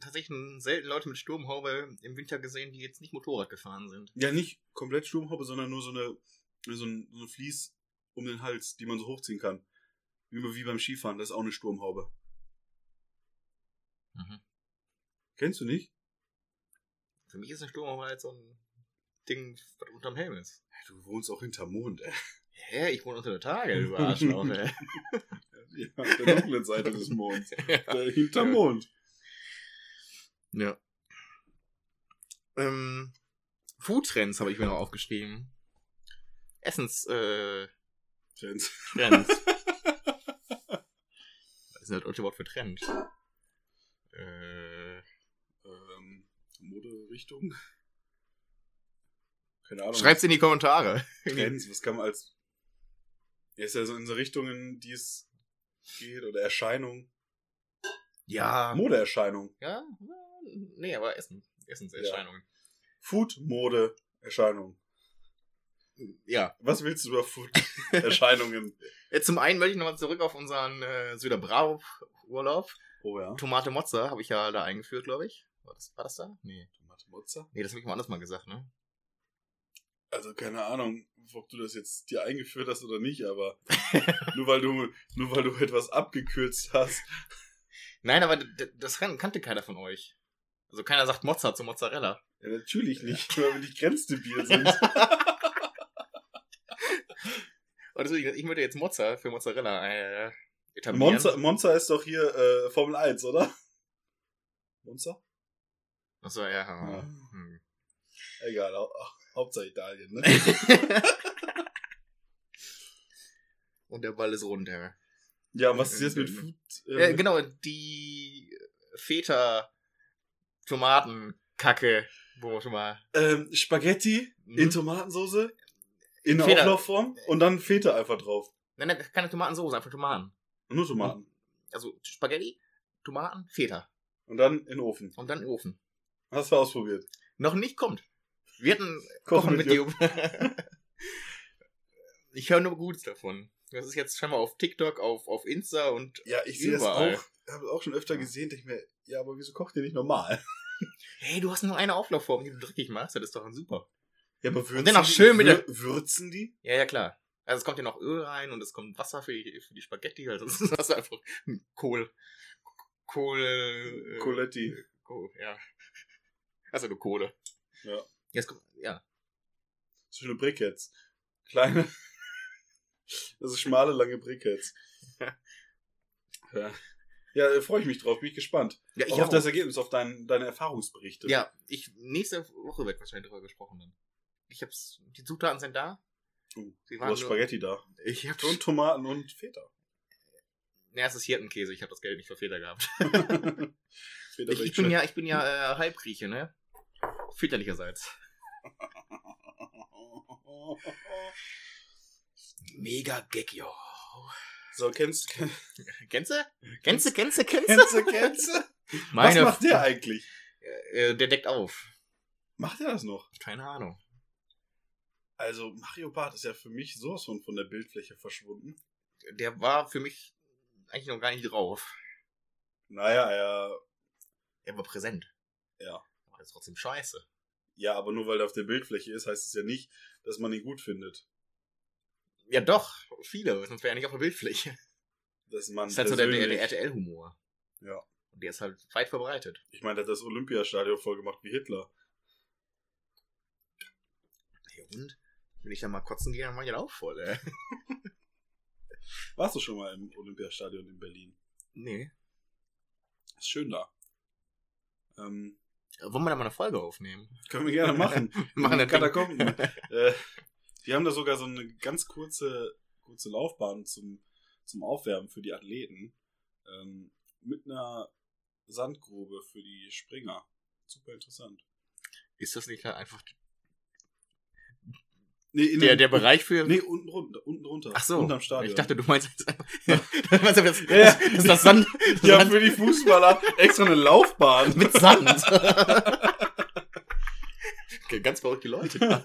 tatsächlich selten Leute mit Sturmhaube im Winter gesehen, die jetzt nicht Motorrad gefahren sind. Ja, nicht komplett Sturmhaube, sondern nur so eine, so ein, so eine Vlies um den Hals, die man so hochziehen kann. Wie, wie beim Skifahren, das ist auch eine Sturmhaube. Mhm. Kennst du nicht? Für mich ist eine Sturmhaube halt so ein Ding, was unterm Helm ist. Du wohnst auch hinterm Mond, ey. Hä, ich wohne unter der Tage, du (laughs) Arschloch, ey. Ja, auf der dunklen Seite des Monds. (laughs) Der hinterm Mond. Ja. Ähm, Foodtrends habe ich mir noch aufgeschrieben. Essens, äh, Trends. Trends. (laughs) Was ist denn das deutsche Wort für Trend? Äh, Ähm, Moderichtung? Keine Ahnung. schreibt's in die Kommentare. Trends, was kann man als. Ja, ist ja so in so Richtungen, die es geht, oder Erscheinung. Ja. Modeerscheinung. Ja? Nee, aber Essen. Essenserscheinungen. Food-Mode-Erscheinung. Ja. Was willst du über Food-Erscheinungen? (laughs) Zum einen möchte ich nochmal zurück auf unseren äh, Süderbrau-Urlaub. oh ja. Tomate Mozza habe ich ja da eingeführt, glaube ich. War das, war das da? Nee. Tomate Mozza? Nee, das habe ich mal anders mal gesagt, ne? Also keine Ahnung, ob du das jetzt dir eingeführt hast oder nicht, aber (laughs) nur weil du nur weil du etwas abgekürzt hast. Nein, aber das kan- kannte keiner von euch. Also keiner sagt Mozza zu Mozzarella. Ja, natürlich nicht, weil wir nicht grenzdebil sind. (laughs) Und deswegen, ich würde jetzt Mozza für Mozzarella äh, etablieren. Monza, Monza ist doch hier äh, Formel 1, oder? Monza? Achso, ja. Ja. Hm. Egal, hau Hauptsache Italien, ne? (laughs) Und der Ball ist runter. Ja, was ist jetzt mit Food? Äh, Ja, mit- genau, die Feta Tomatenkacke, wo wir schon mal. ähm, Spaghetti Mhm. in Tomatensauce in Feta. Auflaufform und dann Feta einfach drauf. Nein, nein, keine Tomatensoße, einfach Tomaten. Nur Tomaten. Also Spaghetti, Tomaten, Feta. Und dann in den Ofen. Und dann in den Ofen. Hast du ausprobiert? Noch nicht kommt. Wir hatten Kochen Kochen mit dir. (laughs) ich höre nur Gutes davon. Das ist jetzt scheinbar auf TikTok, auf, auf Insta und Ja, ich sehe das auch. Habe es auch schon öfter gesehen. Denke mir, ja, aber wieso kocht ihr nicht normal? (laughs) hey, du hast nur eine Auflaufform, die du dreckig machst, das ist doch super. Ja, aber würzen dann noch die, schön mit der- wür- Würzen die? Ja, ja, klar. Also es kommt ja noch Öl rein und es kommt Wasser für die, für die Spaghetti, also (laughs) das hast du einfach Kohl. Kohl. Äh, Coletti. Kohl, ja. Also nur Kohle. Ja. Jetzt kommt, ja. Schöne Brickets. Kleine. Das ist schmale, lange Brickets. (laughs) ja, ja äh, freue ich mich drauf. Bin ich gespannt. Ja, auch auf das Ergebnis, auf dein, deine Erfahrungsberichte. Ja, ich, nächste Woche wird wahrscheinlich drüber gesprochen dann. Ich hab's, die Zutaten sind da. Uh, Sie du hast nur- Spaghetti da. Ich hab Und Tomaten und Feta. Ja, es ist Hirtenkäse, ich habe das Geld nicht für Feder gehabt. (laughs) Feta Ich, ich bin ja, ich bin ja äh, Halbgrieche, ne? Väterlicherseits. Mega Gag, yo. So, kennst du. Gänse? Gänse, Gänse, Gänse? Kennst du, kennst du? Was macht der eigentlich? Äh, der deckt auf. Macht er das noch? Keine Ahnung. Also, Mario Bart ist ja für mich sowas von von der Bildfläche verschwunden. Der war für mich eigentlich noch gar nicht drauf. Naja, er. Er war präsent. Ja. Aber Das ist trotzdem scheiße. Ja, aber nur weil er auf der Bildfläche ist, heißt es ja nicht, dass man ihn gut findet. Ja, doch, viele, sonst wäre er nicht auf der Bildfläche. Dass man Das ist halt so der, der, RTL-Humor. Ja. Und der ist halt weit verbreitet. Ich meine, der hat das Olympiastadion voll gemacht wie Hitler. Ja, und? Wenn ich da mal kotzen gehe, dann mach ich das auch voll, ey. (laughs) Warst du schon mal im Olympiastadion in Berlin? Nee. Ist schön da. Ähm, Wollen wir da mal eine Folge aufnehmen? können wir gerne machen. (laughs) Wir machen das Katakomben. (laughs) Äh, die haben da sogar so eine ganz kurze, kurze Laufbahn zum, zum Aufwärmen für die Athleten. Ähm, mit einer Sandgrube für die Springer. Super interessant. Ist das nicht halt einfach Nee, in der, der Bereich für. Nee, unten runter. Unten runter. Ach so. Unterm Stadion. Ich dachte, du meinst jetzt einfach. aber (laughs) jetzt, Ja, ja. das ist das Sand. (laughs) die haben Sand für die Fußballer extra eine Laufbahn. (laughs) mit Sand. okay, ganz verrückte Leute. da.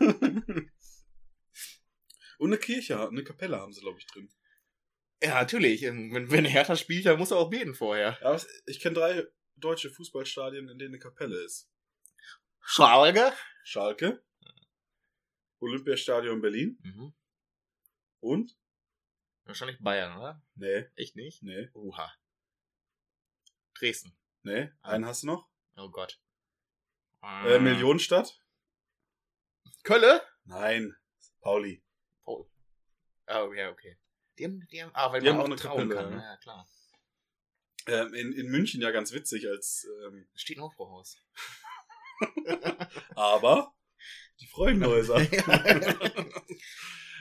Und eine Kirche, eine Kapelle haben sie, glaube ich, drin. Ja, natürlich. Ähm, Wenn, wenn Hertha spielt, dann muss er auch beten vorher. Ja, ich kenne drei deutsche Fußballstadien, in denen eine Kapelle ist. Schalke. Schalke, Olympiastadion Berlin Mhm. und? Wahrscheinlich Bayern, oder? Nee, Echt nicht? nee, Oha. Dresden. nee. Einen hast du noch? Oh Gott. Äh, Millionenstadt? Kölle? Nein, Pauli. Oh. Oh, ja, okay. Die haben, die haben, ah, weil Die man haben auch eine trauen Kapelle, kann. ja. Ja, klar. Ähm, in, in München ja ganz witzig als, ähm, steht ein Aufbauhaus. (laughs) aber die Freudenhäuser. (laughs) (laughs)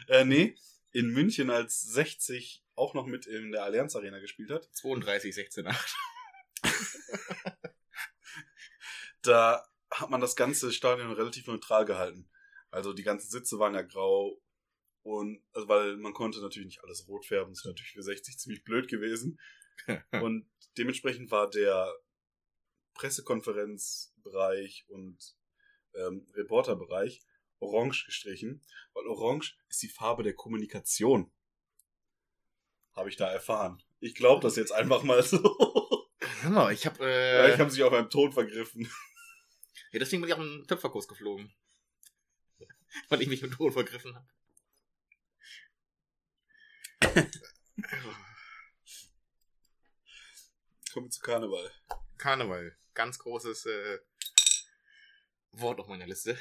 äh, nee, in München als 60 auch noch mit in der Allianz Arena gespielt hat. 32, 16, 8. da hat man das ganze Stadion relativ neutral gehalten. Also die ganzen Sitze waren ja grau und also weil man konnte natürlich nicht alles rot färben, das ist natürlich für 60 ziemlich blöd gewesen. (laughs) und dementsprechend war der Pressekonferenzbereich und ähm, Reporterbereich orange gestrichen, weil orange ist die Farbe der Kommunikation. Habe ich da erfahren. Ich glaube das jetzt einfach mal so. Mal, (laughs) ich hab, Ja, äh, ich habe sich auf einem Ton vergriffen. ja, deswegen bin ich auch einen Töpferkurs geflogen. (laughs) Weil ich mich im Ton vergriffen habe. (laughs) Kommen wir zu Karneval. Karneval. Ganz großes äh, Wort auf meiner Liste.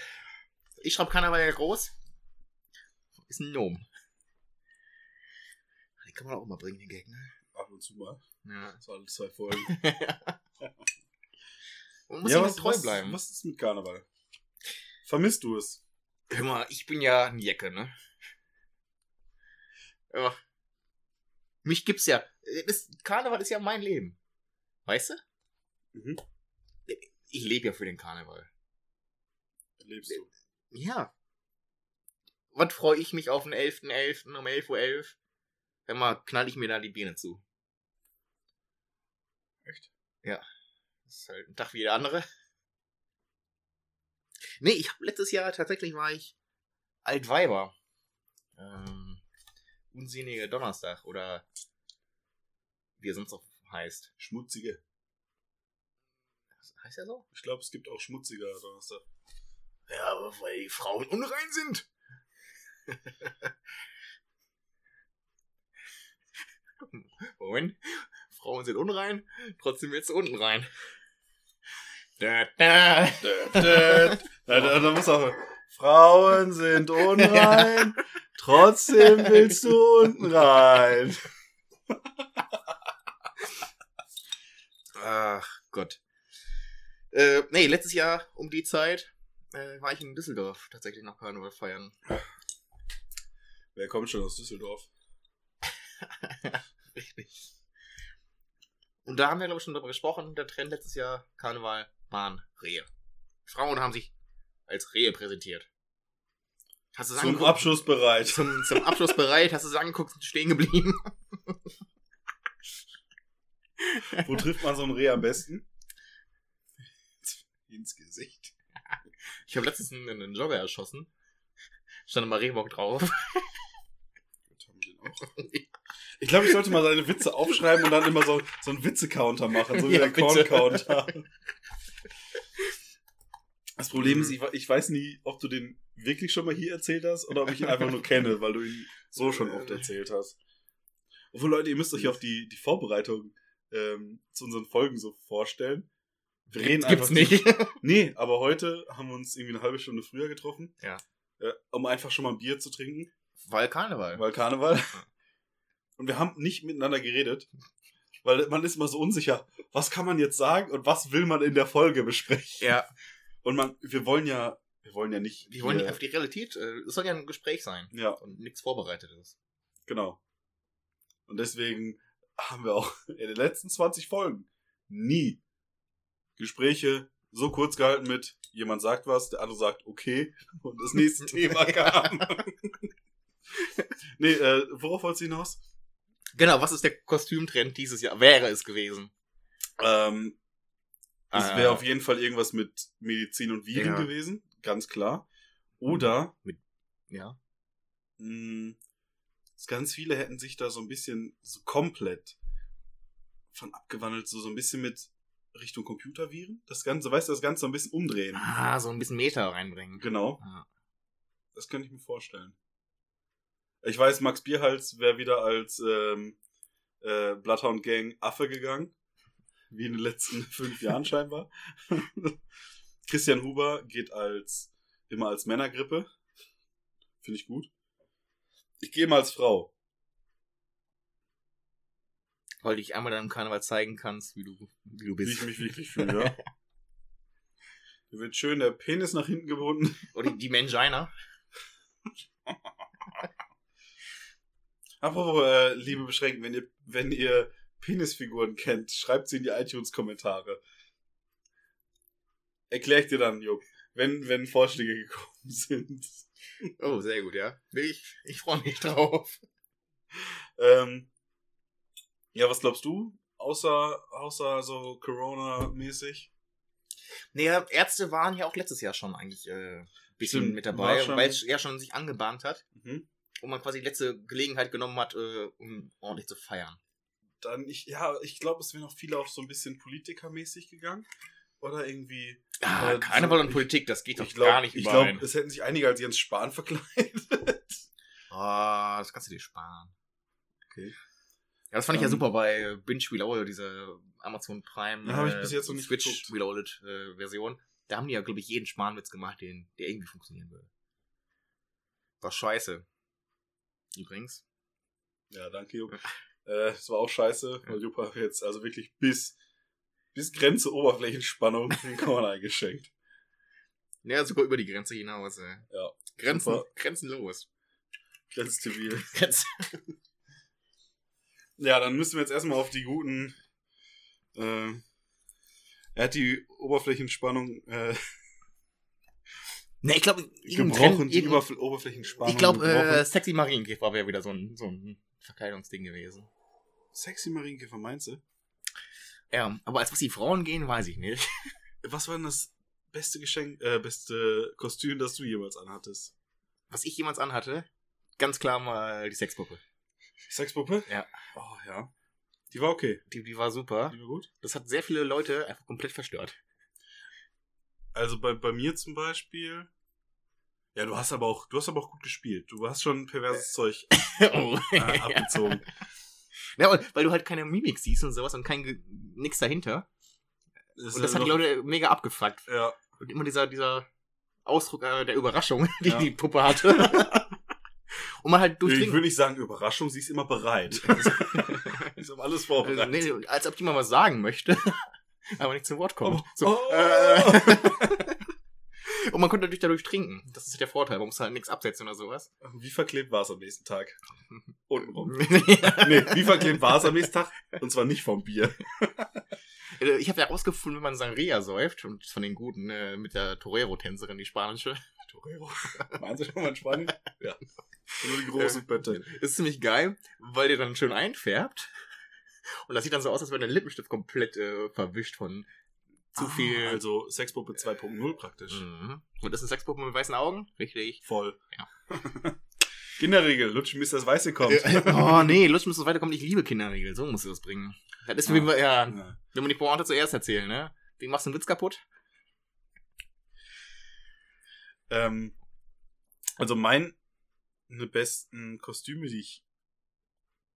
Ich schreibe Karneval ja groß. Ist ein Gnome. Den kann man auch mal bringen, den Gag, ne? Ab und zu mal. Ja. Das waren zwei Folgen. (laughs) Man muss ja, was, treu was, bleiben. was ist mit Karneval? Vermisst du es? Hör mal, ich bin ja ein Jecke, ne? Ja. Mich gibt's ja. Das, Karneval ist ja mein Leben. Weißt du? Mhm. Ich lebe ja für den Karneval. Lebst du? Ja. Was freue ich mich auf den 11.11. um 11.11 Uhr? Wenn mal knall ich mir da die Birne zu. Echt? Ja. Das ist halt ein Tag wie der andere. Nee, ich habe letztes Jahr tatsächlich war ich Altweiber. Ähm, unsinnige Donnerstag oder wie er sonst auch heißt. Schmutzige. Heißt er so? Ich glaube, es gibt auch schmutziger Donnerstag. Ja, aber weil die Frauen unrein sind. Moment. Frauen sind unrein, trotzdem willst du unten rein. Da, da. da, da, da muss auch. Frauen sind unrein, trotzdem willst du unten rein. Ach Gott. Äh, nee, letztes Jahr um die Zeit äh, war ich in Düsseldorf tatsächlich noch Karneval feiern. (laughs) Wer kommt schon aus Düsseldorf? (laughs) Richtig. Und da haben wir, glaube ich, schon darüber gesprochen. Der Trend letztes Jahr, Karneval, waren Rehe. Frauen haben sich als Rehe präsentiert. Hast du Zum? Abschluss bereit. Zum, zum Abschluss bereit, hast du es angeguckt und stehen geblieben. Wo trifft man so ein Reh am besten? (laughs) Ins Gesicht. Ich habe letztens einen, einen Jogger erschossen. Stand immer Rehbock drauf. (laughs) Ich glaube, ich sollte mal seine Witze aufschreiben und dann immer so, so einen Witze-Counter machen, so wie Ja, der bitte. Corn-Counter. Das Problem ist, Mhm. ich, ich weiß nie, ob du den wirklich schon mal hier erzählt hast oder ob ich ihn einfach nur kenne, weil du ihn so schon oft erzählt hast. Obwohl, Leute, ihr müsst euch auf die, die Vorbereitung ähm, zu unseren Folgen so vorstellen. Wir reden Gibt's einfach nicht. (laughs) Nee, aber heute haben wir uns irgendwie eine halbe Stunde früher getroffen. Ja. Äh, um einfach schon mal ein Bier zu trinken, Weil Karneval. weil Karneval. Und wir haben nicht miteinander geredet, weil man ist immer so unsicher, was kann man jetzt sagen und was will man in der Folge besprechen. Ja, Und man, wir wollen ja, wir wollen ja nicht. die wollen nicht auf die Realität. äh, Es soll ja ein Gespräch sein. Ja, Und nichts Vorbereitetes. genau. Und deswegen haben wir auch (laughs) in den letzten 20 Folgen nie Gespräche so kurz gehalten mit jemand sagt was, der andere sagt okay (laughs) und das nächste Thema (laughs) kam. nee, äh, worauf wolltest du hinaus? Genau, was ist der Kostümtrend dieses Jahr? Wäre es gewesen. Ähm, es Äh, wäre auf jeden Fall irgendwas mit Medizin und Viren Ja. gewesen, ganz klar. Oder Ja. mh, ganz viele hätten sich da so ein bisschen so komplett von abgewandelt, so, so ein bisschen mit Richtung Computerviren. Das Ganze, weißt du, das Ganze so ein bisschen umdrehen. Ah, so ein bisschen Meter reinbringen. Genau, Ja. das könnte ich mir vorstellen. Ich weiß, Max Bierhals wäre wieder als ähm, äh, Bloodhound Gang Affe gegangen. Wie in den letzten (laughs) fünf Jahren scheinbar. (laughs) Christian Huber geht als immer als Männergrippe. Finde ich gut. Ich gehe mal als Frau. Weil du dich einmal dann im Karneval zeigen kannst, wie du, wie du Wie bist. ich mich wirklich fühle, ja. (laughs) Hier wird schön der Penis nach hinten gebunden. Oder die Mangina. (laughs) Apropos, äh, liebe Beschränken, wenn ihr, wenn ihr Penisfiguren kennt, schreibt sie in die iTunes-Kommentare. Erklär ich dir dann, Jupp, wenn, wenn Vorschläge gekommen (laughs) sind. Oh, sehr gut, ja. Ich, ich freue mich drauf. Ähm, ja, was glaubst du? Außer, außer so Corona-mäßig? Naja, Ärzte waren ja auch letztes Jahr schon eigentlich äh, ein bisschen Stimmt, mit dabei, weil es ja schon sich angebahnt hat Mhm. und man quasi die letzte Gelegenheit genommen hat, äh, um ordentlich zu feiern. Dann, ich, ja, ich glaube, es wären auch viele auch so ein bisschen politikermäßig gegangen. Oder irgendwie. Ah, Äh, Karneval so- und Politik, das geht doch Ich glaube, gar nicht ich überein. glaub, es hätten sich einige als Jens Spahn (laughs) verkleidet. Ah, das kannst du dir sparen. Okay. Ja, das fand ich ja Ähm, super bei Binge Reloaded, diese Amazon Prime Ja, hab ich bis jetzt noch nicht Switch geguckt. Reloaded äh, Version. Da haben die ja, glaube ich, jeden Spanwitz gemacht, den, der irgendwie funktionieren würde. War scheiße. Übrigens. Ja, danke, Jupp. Äh, es war auch scheiße, weil Jupp hat jetzt also wirklich bis, bis Grenze Oberflächenspannung (laughs) den Korn eingeschenkt. Ja, sogar über die Grenze hinaus. Äh. Ja. Grenzen, Super. grenzenlos. Grenzstabil. (laughs) Grenzen. Ja, dann müssen wir jetzt erstmal auf die guten. Äh, er hat die Oberflächenspannung äh, Ne, ich glaube, gebrochen, die Oberfl Oberflächenspannung. Ich glaube, äh. Sexy Marienkäfer wäre wieder so ein, so ein Verkleidungsding gewesen. Sexy Marienkäfer, meinst du? Ja, aber als was die Frauen gehen, weiß ich nicht. (laughs) Was war denn das beste Geschenk, äh, beste Kostüm, das du jemals anhattest? Was ich jemals anhatte, ganz klar mal die Sexpuppe. Sexpuppe? Ja. Oh, ja. Die war okay. Die, die war super. Die war gut. Das hat sehr viele Leute einfach komplett verstört. Also bei, bei mir zum Beispiel. Ja, du hast aber auch, du hast aber auch gut gespielt. Du hast schon perverses Zeug (laughs) oh. äh, (laughs) abgezogen. ja, und, weil du halt keine Mimik siehst und sowas und kein nix dahinter. Ist Und das ja hat die Leute mega abgefuckt. Ja, Und immer dieser, dieser Ausdruck äh, der Überraschung, (laughs) die Ja. die Puppe hatte. Und man halt ich durchdringen. würde nicht sagen Überraschung, sie ist immer bereit. (laughs) (laughs) ist auf alles Also, vorbereitet. nee, als ob die mal was sagen möchte, (laughs) aber nicht zum Wort kommt. Oh. So, Oh. äh, und man konnte natürlich dadurch trinken. Das ist der Vorteil. Man muss halt nichts absetzen oder sowas. Wie verklebt war es am nächsten Tag? Untenrum. Nee, wie verklebt war es am nächsten Tag? Und zwar nicht vom Bier. Ich habe ja rausgefunden, wenn man Sangria säuft, und von den Guten, äh, mit der Torero-Tänzerin, die spanische, Torero. Waren Sie schon mal in Spanien? Ja. Nur die großen Bötte. ist ziemlich geil, weil der dann schön einfärbt. Und das sieht dann so aus, als wäre der Lippenstift komplett äh, verwischt von zu viel. Also Sexpuppe 2.0 praktisch. Mhm. Und das ist eine Sexpuppe mit weißen Augen? Richtig. Voll. Ja. (laughs) Kinderregel, lutschen bis das Weiße kommt. (laughs) oh nee, Lust muss es weiterkommen. Ich liebe Kinderriegel. So musst du das bringen. Das ist, Ah. wie wir, ja, Ja. wenn wir die Pointe zuerst erzählen, ne? Wie machst du einen Witz kaputt? Ähm, also meine besten Kostüme, die ich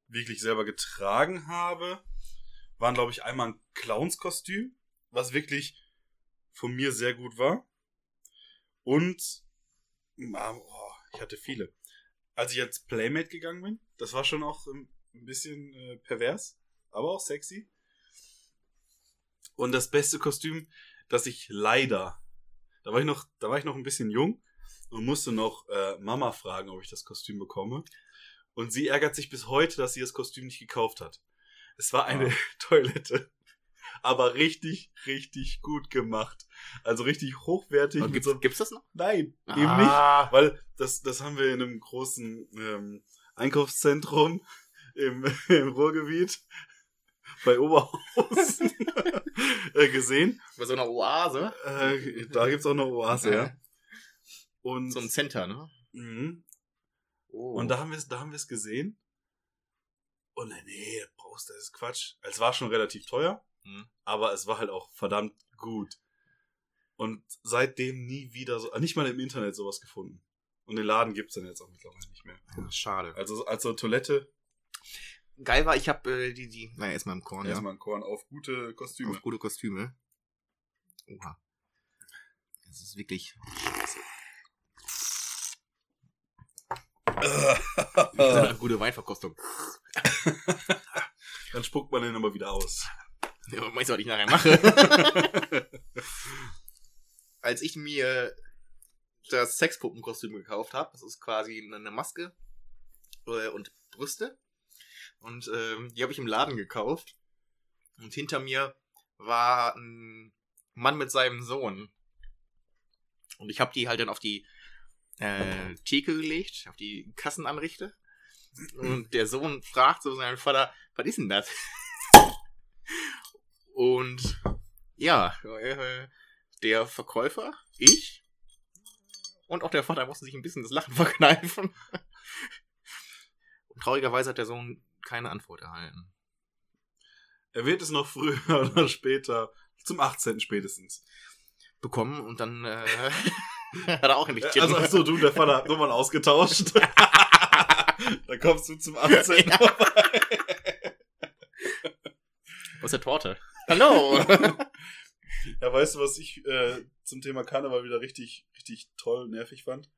wirklich selber getragen habe, waren, glaube ich, einmal ein Clownskostüm, was wirklich von mir sehr gut war. Und ah, oh, ich hatte viele. Als ich jetzt Playmate gegangen bin, das war schon auch ein bisschen äh, pervers, aber auch sexy. Und das beste Kostüm, das ich leider, da war ich noch, da war ich noch ein bisschen jung und musste noch äh, Mama fragen, ob ich das Kostüm bekomme. Und sie ärgert sich bis heute, dass sie das Kostüm nicht gekauft hat. Es war eine Ah. (laughs) Toilette. Aber richtig, richtig gut gemacht. Also richtig hochwertig. Und gibt's, so, gibt's das noch? nein, eben nicht. Ah. Weil das, das haben wir in einem großen ähm, Einkaufszentrum im, (laughs) im Ruhrgebiet bei Oberhausen (laughs) äh, gesehen. Bei so einer Oase. Äh, da gibt's auch eine Oase, ja. Und, So ein Center, ne? mhm. Oh. und da haben wir es da haben wir es gesehen. Und äh, nee, das brauchst das ist Quatsch. Es war schon relativ teuer, Mhm. aber es war halt auch verdammt gut. Und seitdem nie wieder so, nicht mal im Internet sowas gefunden. Und den Laden gibt's dann jetzt auch mittlerweile nicht mehr. Ja, schade. Also, also Toilette, Geil war, ich habe äh, die, die, naja, erstmal im Korn, ja. erstmal ein Korn auf gute Kostüme. Auf gute Kostüme. Oha. Das ist wirklich. (laughs) eine gute Weinverkostung. (laughs) Dann spuckt man den aber wieder aus. Ja, aber meinst du, was ich nachher mache? (laughs) Als ich mir das Sexpuppenkostüm gekauft habe, das ist quasi eine Maske äh, und Brüste. Und ähm, die habe ich im Laden gekauft. Und hinter mir war ein Mann mit seinem Sohn. Und ich habe die halt dann auf die äh, Theke gelegt, auf die Kassenanrichte. Und der Sohn fragt so seinen Vater, was ist denn das? (laughs) Und ja, äh, der Verkäufer, ich und auch der Vater mussten sich ein bisschen das Lachen (laughs) verkneifen. Und traurigerweise hat der Sohn keine Antwort erhalten. Er wird es noch früher (laughs) oder später, zum 18. spätestens. Bekommen und dann äh, (laughs) hat er auch endlich Also, achso, du der Vater habt Nummern ausgetauscht. (laughs) Dann kommst du zum 18. Was ist der Torte? Hallo! (laughs) Ja, weißt du, was ich äh, zum Thema Karneval wieder richtig, richtig toll nervig fand?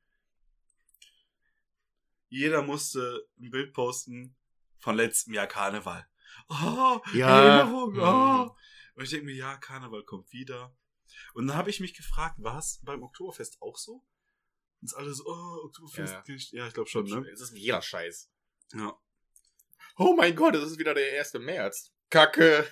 Jeder musste ein Bild posten von letztem Jahr Karneval. Oh, Ja. Erinnerung, Mhm. oh. Und ich denke mir, ja, Karneval kommt wieder. Und dann habe ich mich gefragt, war es beim Oktoberfest auch so? Und es alle so, oh, Oktoberfest. Ja. Ja, ja ich glaube schon, ne? Es ist wie jeder Scheiß. Ja. Oh mein Gott, es ist wieder der 1. März. Kacke.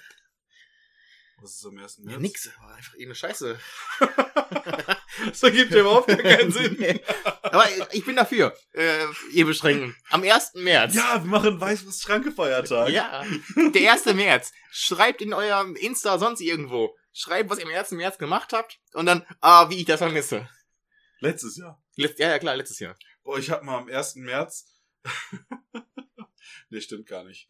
Was ist am 1. Ja, März? nix. War Einfach irgendeine Scheiße. (laughs) Das ergibt ja überhaupt gar keinen Sinn. (laughs) Aber ich bin dafür. Äh, ihr beschränken. Am 1. März. Ja, wir machen Weißwurst-Schranke-Feiertag. Ja, der 1. März. Schreibt in eurem Insta sonst irgendwo. Schreibt, was ihr am 1. März gemacht habt. Und dann, ah, wie ich das vermisse. Letztes Jahr. Letzt, ja, ja, klar, letztes Jahr. Boah, ich hab mal am 1. März. (laughs) nee, stimmt gar nicht.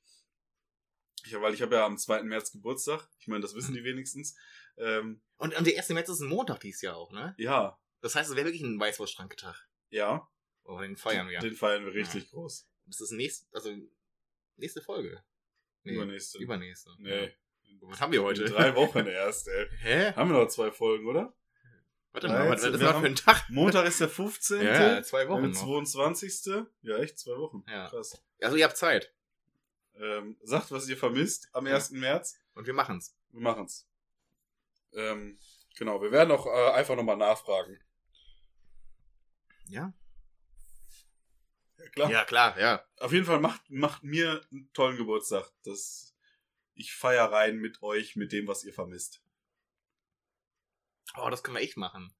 Ich, weil ich habe ja am 2. März Geburtstag. Ich meine, das wissen die wenigstens. Ähm, Und, und der 1. März ist ein Montag dieses Jahr auch, ne? ja, Das heißt, es wäre wirklich ein Weißwurstschranketag. ja. Oh, den feiern wir. Den feiern wir richtig groß. Das ist nächst, also, nächste Folge. Nee, Übernächste. Übernächste. Nee. Ja. Was haben wir heute? In drei Wochen erst, ey. (laughs) Hä? Haben wir noch zwei Folgen, oder? Warte Ja, mal, was ist das für ein Tag? Montag ist der 15. Ja, zwei Wochen Der noch. 22. Ja, echt, zwei Wochen. Ja. Krass. Also, ihr habt Zeit. Ähm, sagt, was ihr vermisst am 1. März. Und wir machen's. Wir machen's. Ähm, genau, wir werden auch äh, einfach nochmal nachfragen. Ja? Ja, klar. Ja, klar, ja. Auf jeden Fall macht, macht mir einen tollen Geburtstag. Das, ich feier rein mit euch, mit dem, was ihr vermisst. Oh, das können wir echt machen.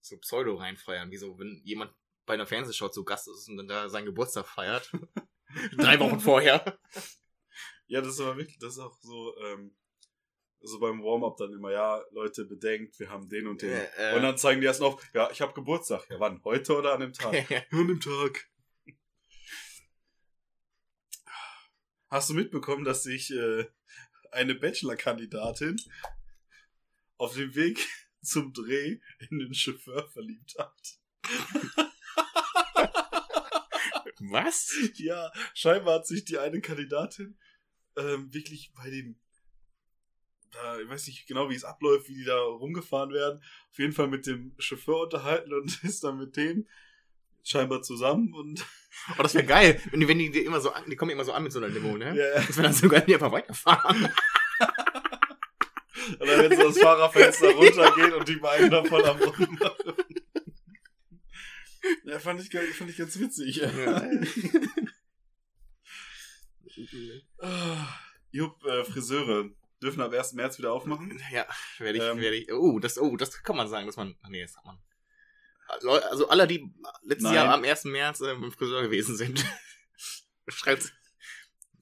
So Pseudo reinfeiern. Wie so, wenn jemand bei einer Fernsehshow zu Gast ist und dann da seinen Geburtstag feiert. (laughs) Drei Wochen vorher. Ja, das ist aber wirklich, das ist auch so, ähm, so beim Warm-up dann immer, ja, Leute, bedenkt, wir haben den und den. Äh, äh. Und dann zeigen die erst noch, ja, ich habe Geburtstag. Ja, wann? Heute oder an dem Tag? (laughs) an dem Tag. Hast du mitbekommen, dass sich äh, eine Bachelor-Kandidatin auf dem Weg (laughs) zum Dreh in den Chauffeur verliebt hat? (laughs) Was? Ja, scheinbar hat sich die eine Kandidatin ähm, wirklich bei dem, da, ich weiß nicht genau, wie es abläuft, wie die da rumgefahren werden, auf jeden Fall mit dem Chauffeur unterhalten und (laughs) ist dann mit dem scheinbar zusammen und Oh, das wäre geil. Wenn die, wenn die, die immer so an, die kommen immer so an mit so einer Limo, ne? ja, Das wäre dann so geil, wenn die einfach weiterfahren. (laughs) und dann wenn so das Fahrerfenster (laughs) runtergeht und die beiden da voll am Rummachen. (laughs) Ja, fand ich, geil, fand ich ganz witzig. Ah, Jupp, äh, Friseure dürfen ab 1. März wieder aufmachen. Ja, werde ich, Ähm. werde ich. Oh, das, oh, das kann man sagen, dass man. ach Nee, das hat man. Also alle, die letztes Nein. Jahr am 1. März ähm, im Friseur gewesen sind. (laughs) schreibt's.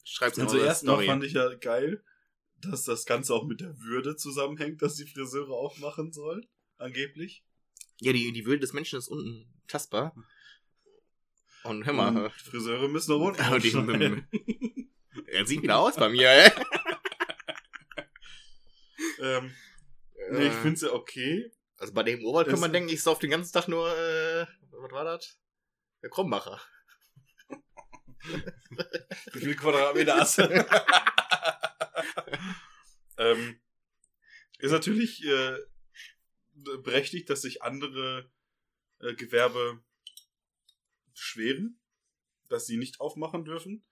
Schreibt's Also eure erst noch fand ich ja geil, dass das Ganze auch mit der Würde zusammenhängt, dass die Friseure aufmachen sollen. Angeblich. Ja, die, die Würde des Menschen ist unten tastbar. Und hör mal, Und Friseure müssen noch unten (laughs) (laughs) er sieht wieder aus bei mir, ey. ähm, nee, ich Äh, finde es ja okay. Also bei dem Urwald kann man denken, ich sauf den ganzen Tag nur, äh, was war das? Der Krombacher. Wie viel Quadratmeter hast du? (laughs) ähm, ist natürlich äh, berechtigt, dass sich andere äh, Gewerbe beschweren, dass sie nicht aufmachen dürfen.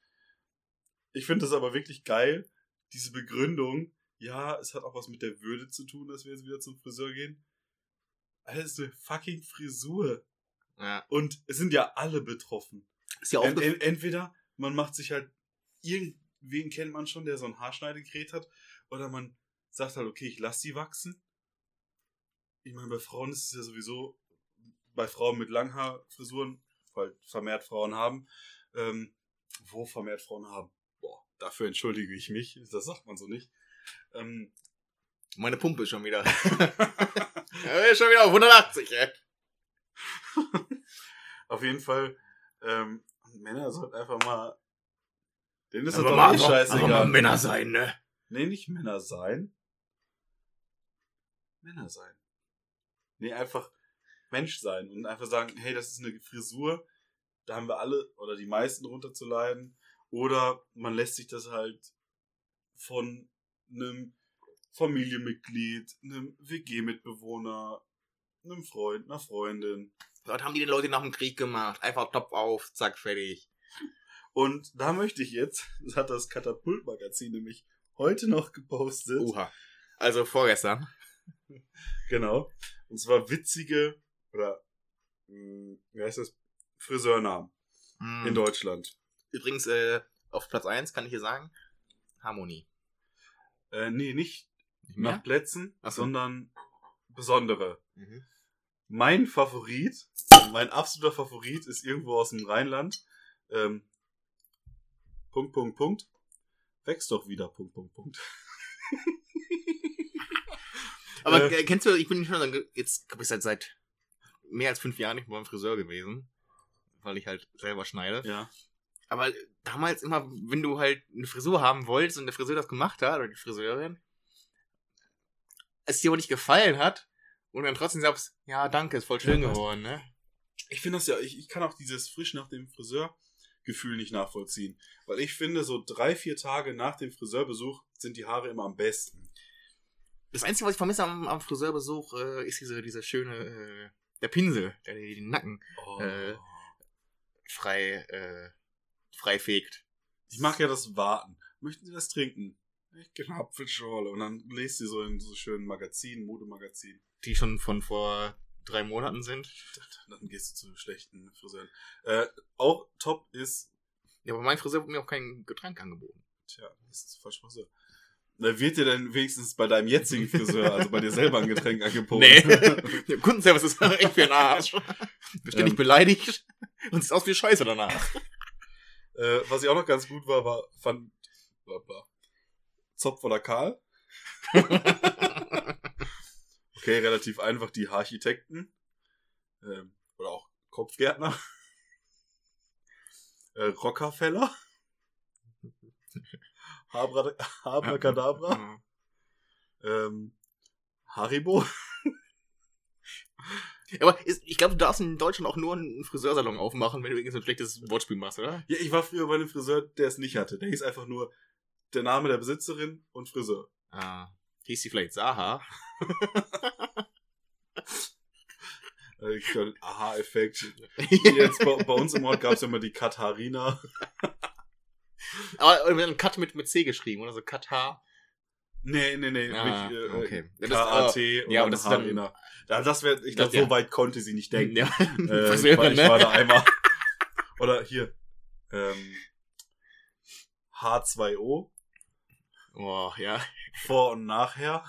Ich finde das aber wirklich geil, diese Begründung. Ja, es hat auch was mit der Würde zu tun, dass wir jetzt wieder zum Friseur gehen. Alter, ist eine fucking Frisur. Ja. Und es sind ja alle betroffen. Ist ja auch ent, entweder man macht sich halt, irgendwen kennt man schon, der so ein Haarschneidegerät hat, oder man sagt halt, okay, ich lasse die wachsen. Ich meine, bei Frauen ist es ja sowieso, bei Frauen mit Langhaarfrisuren, weil vermehrt Frauen haben, ähm, wo vermehrt Frauen haben. Boah, dafür entschuldige ich mich, das sagt man so nicht. Ähm, Meine Pumpe ist schon wieder. (laughs) ja, schon wieder auf 180, ey. (laughs) auf jeden Fall, ähm, Männer sollten einfach mal, denen ist das doch mal, eh aber mal scheißegal. Männer sein, ne? Nee, nicht Männer sein. Männer sein. Nee, einfach Mensch sein und einfach sagen, hey, das ist eine Frisur, da haben wir alle oder die meisten drunter zu leiden. Oder man lässt sich das halt von einem Familienmitglied, einem WG-Mitbewohner, einem Freund, einer Freundin. Was haben die den Leute nach dem Krieg gemacht? Einfach Topf auf, zack, fertig. Und da möchte ich jetzt, das hat das Katapult-Magazin nämlich heute noch gepostet. Uha. Also vorgestern. Genau. Und zwar witzige oder mh, wie heißt das? Friseurnamen Hm. in Deutschland. Übrigens, äh, auf Platz 1 kann ich hier sagen, Harmonie. Äh, nee, nicht Nicht nach Plätzen, so. sondern besondere. Mhm. Mein Favorit, mein absoluter Favorit ist irgendwo aus dem Rheinland. Ähm, Punkt, Punkt, Punkt. Wächst doch wieder, Punkt, Punkt, Punkt. (laughs) Aber Äh. äh, kennst du, ich bin schon jetzt, glaube ich, seit, seit mehr als fünf Jahren nicht mehr beim Friseur gewesen. Weil ich halt selber schneide. Ja. Aber damals immer, wenn du halt eine Frisur haben wolltest und der Friseur das gemacht hat, oder die Friseurin, es dir aber nicht gefallen hat, und dann trotzdem sagst, ja, danke, ist voll schön Ja, geworden, ne? Ich finde das ja, ich, ich kann auch dieses frisch nach dem Friseur-Gefühl nicht nachvollziehen. Weil ich finde, so drei, vier Tage nach dem Friseurbesuch sind die Haare immer am besten. Das Einzige, was ich vermisse am, am Friseurbesuch, äh, ist diese, diese schöne, äh, der Pinsel, der dir den Nacken Oh. Äh. frei, äh, frei fegt. Ich mag ja das Warten. Möchten Sie das trinken? Ich gerne Apfelschorle. Und dann lest sie so in so schönen Magazinen, Modemagazinen. Die schon von vor drei Monaten sind. Dann gehst du zu schlechten Friseuren. Äh, auch top ist, Ja, aber mein Friseur hat mir auch kein Getränk angeboten. tja, das ist falsch Friseur. Da wird dir dann wenigstens bei deinem jetzigen Friseur, also bei dir selber ein Getränk angeboten. Nee. (laughs) Der Kundenservice ist echt für den Arsch. Wir ständig Ähm. beleidigt und sieht aus wie Scheiße danach. Äh, was ich auch noch ganz gut war, war fand bla bla. Zopf oder Karl. (laughs) Okay, relativ einfach die Architekten. Ähm, oder auch Kopfgärtner. Äh, Rockefeller. (laughs) Habra, Abracadabra. Ähm, Haribo. Aber ist, ich glaube, du darfst in Deutschland auch nur einen Friseursalon aufmachen, wenn du irgend so ein schlechtes Wortspiel machst, oder? Ja, ich war früher bei einem Friseur, der es nicht hatte. Der hieß einfach nur der Name der Besitzerin und Friseur. Ah. Hieß sie vielleicht Saha? Aha-Effekt. (laughs) Jetzt bei, bei uns im Ort gab es ja immer die Katharina. (laughs) Aber äh, mit einem Cut mit, mit C geschrieben, oder so Katar. Nee, nee, nee. Ah, mit, äh, okay. Ja, das- K-A-T und ja, aber dann das dann- Harina. Ja, das wär, ich glaube, ja. so weit konnte sie nicht denken. Ja, Äh, (laughs) ich, war, ich ne? war da einmal. Oder hier. Ähm, H2O. Boah, ja. Vor und nachher.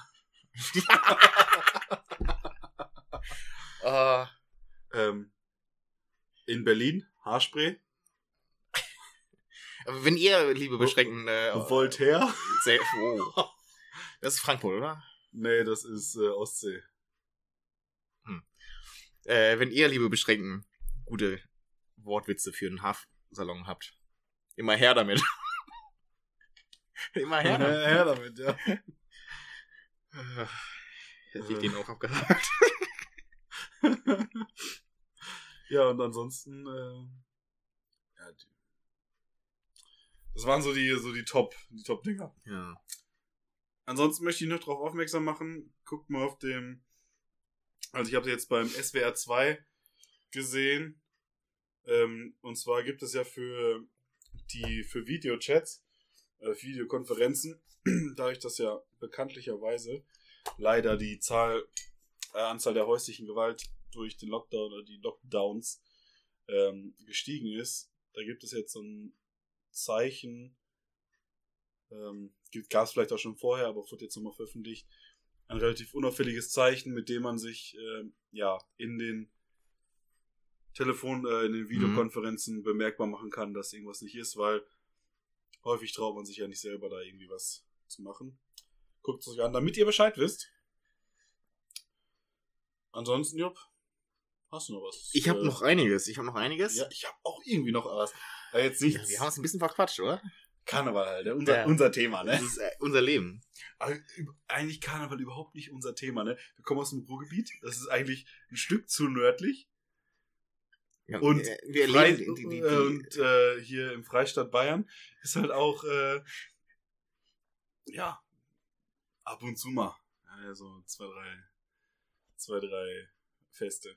Äh, (laughs) Ähm, in Berlin. Haarspray. wenn ihr, liebe beschränkten, äh, Voltaire. sehr, oh. Das ist Frankfurt, oder? Nee, das ist äh, Ostsee. Äh, wenn ihr, liebe beschränkten, gute Wortwitze für einen Haarsalon habt, immer her damit. Immer her damit. her damit, ja. Äh, Hätte ich den auch abgehakt. (laughs) ja, und ansonsten, äh, ja, die, das waren so die, so die Top, die Top-Dinger. Ja. Ansonsten möchte ich noch darauf aufmerksam machen, guckt mal auf dem, also ich habe jetzt beim SWR 2 gesehen, ähm, und zwar gibt es ja für die, für Videochats, äh, Videokonferenzen, (clears throat) dadurch, dass ja bekanntlicherweise leider die Zahl, äh, Anzahl der häuslichen Gewalt durch den Lockdown oder die Lockdowns ähm, gestiegen ist, da gibt es jetzt so ein Zeichen, ähm, gab es vielleicht auch schon vorher, aber wurde jetzt nochmal veröffentlicht, ein relativ unauffälliges Zeichen, mit dem man sich ähm, ja in den Telefon, äh, in den Videokonferenzen bemerkbar machen kann, dass irgendwas nicht ist, weil häufig traut man sich ja nicht selber da irgendwie was zu machen. Guckt es euch an, damit ihr Bescheid wisst. Ansonsten, Jupp, hast du noch was? Ich habe Äh, noch einiges. Ich habe noch einiges. Ja, ich habe auch irgendwie noch was. Äh, jetzt nichts. Ja, wir haben uns ein bisschen verquatscht, oder? Karneval, halt, unser, Ja. unser Thema, Das ne? ist äh, unser Leben. Aber eigentlich Karneval überhaupt nicht unser Thema, ne? Wir kommen aus dem Ruhrgebiet. Das ist eigentlich ein Stück zu nördlich. Ja, Und äh, wir Frei- erleben die, die, die, äh, und äh, hier im Freistaat Bayern ist halt auch äh, ja ab und zu mal ja, so zwei drei zwei drei Feste.